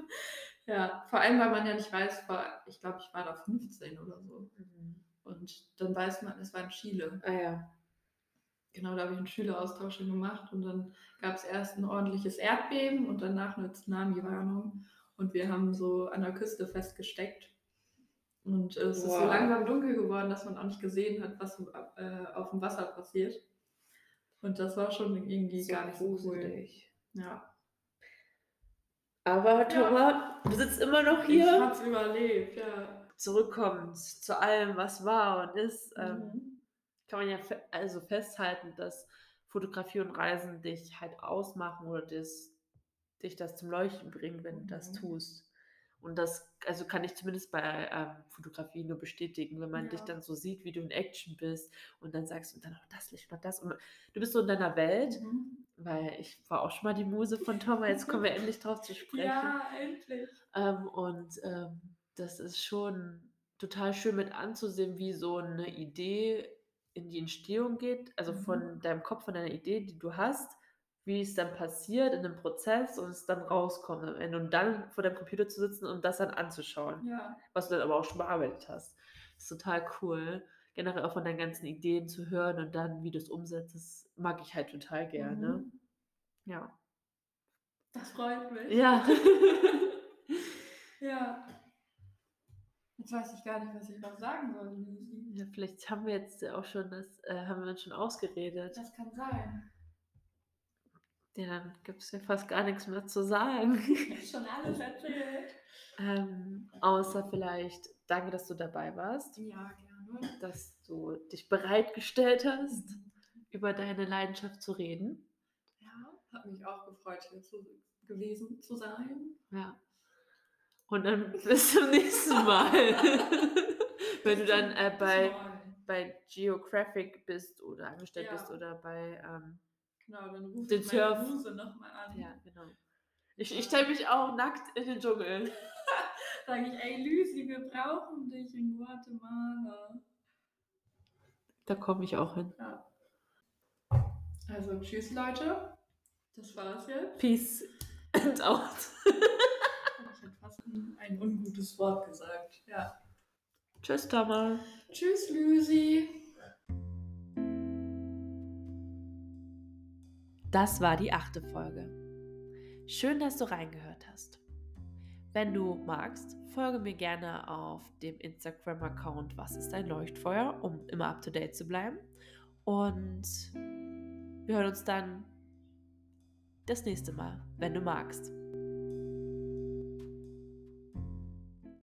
Speaker 2: Ja, vor allem, weil man ja nicht weiß, war, ich glaube, ich war da 15 oder so.
Speaker 1: Mhm.
Speaker 2: Und dann weiß man, es war in Chile.
Speaker 1: Ah ja.
Speaker 2: Genau, da habe ich einen Schüleraustausch schon gemacht und dann gab es erst ein ordentliches Erdbeben und danach eine Tsunami-Warnung. Und wir haben so an der Küste festgesteckt. Und äh, es ist so
Speaker 1: Wow.
Speaker 2: langsam dunkel geworden, dass man auch nicht gesehen hat, was äh, auf dem Wasser passiert. Und das war schon irgendwie gar nicht so cool. Ja.
Speaker 1: Aber Thomas, du sitzt immer noch
Speaker 2: Ich
Speaker 1: hier.
Speaker 2: hab's überlebt, ja.
Speaker 1: Zurückkommend zu allem, was war und ist, ähm,
Speaker 2: Mhm.
Speaker 1: kann man ja fe also festhalten, dass Fotografie und Reisen dich halt ausmachen oder das, dich das zum Leuchten bringt, wenn du das
Speaker 2: Mhm.
Speaker 1: tust. Und das, also kann ich zumindest bei ähm, Fotografie nur bestätigen, wenn man
Speaker 2: Ja.
Speaker 1: dich dann so sieht, wie du in Action bist und dann sagst du dann auch das Licht und das. Und du bist so in deiner Welt,
Speaker 2: Mhm.
Speaker 1: weil ich war auch schon mal die Muse von Thomas, jetzt kommen wir endlich drauf zu sprechen.
Speaker 2: Ja, endlich.
Speaker 1: Ähm, und ähm, das ist schon total schön mit anzusehen, wie so eine Idee in die Entstehung geht, also
Speaker 2: Mhm.
Speaker 1: von deinem Kopf, von deiner Idee, die du hast, wie es dann passiert in einem Prozess und es dann rauskommt am Ende und dann vor deinem Computer zu sitzen und das dann anzuschauen,
Speaker 2: Ja.
Speaker 1: was du dann aber auch schon bearbeitet hast. Das ist total cool. Generell auch von deinen ganzen Ideen zu hören und dann, wie du es umsetzt, das mag ich halt total gerne.
Speaker 2: Mhm.
Speaker 1: Ja.
Speaker 2: Das freut mich.
Speaker 1: Ja.
Speaker 2: Ja. Jetzt weiß ich gar nicht, was ich noch sagen soll.
Speaker 1: Ja, vielleicht haben wir jetzt auch schon das, äh, haben wir uns schon ausgeredet.
Speaker 2: Das kann sein.
Speaker 1: Ja, dann gibt es ja fast gar nichts mehr zu sagen.
Speaker 2: Ich schon alles erzählt.
Speaker 1: ähm, außer vielleicht, danke, dass du dabei warst,
Speaker 2: Ja, gerne.
Speaker 1: dass du dich bereitgestellt hast, über deine Leidenschaft zu reden.
Speaker 2: Ja, hat mich auch gefreut, hier zu, gewesen zu sein.
Speaker 1: Ja. Und dann bis zum nächsten Mal. Wenn du dann äh, bei, bei Geographic bist oder angestellt
Speaker 2: Ja.
Speaker 1: bist oder bei, ähm,
Speaker 2: Genau, dann ruft
Speaker 1: Den
Speaker 2: ich meine
Speaker 1: Surf.
Speaker 2: Muse nochmal an.
Speaker 1: ja, genau. Ich, ich stelle mich auch nackt in den Dschungel.
Speaker 2: Sage ich, ey Lucy, wir brauchen dich in Guatemala.
Speaker 1: Da komme ich auch hin.
Speaker 2: Ja. Also tschüss Leute. Das war's jetzt.
Speaker 1: Peace and out.
Speaker 2: Ich hätte fast ein ungutes Wort gesagt. Ja.
Speaker 1: Tschüss, Thomas.
Speaker 2: Tschüss Lucy.
Speaker 1: Das war die achte Folge. Schön, dass du reingehört hast. Wenn du magst, folge mir gerne auf dem Instagram-Account Was ist ein Leuchtfeuer, um immer up to date zu bleiben. Und wir hören uns dann das nächste Mal, wenn du magst.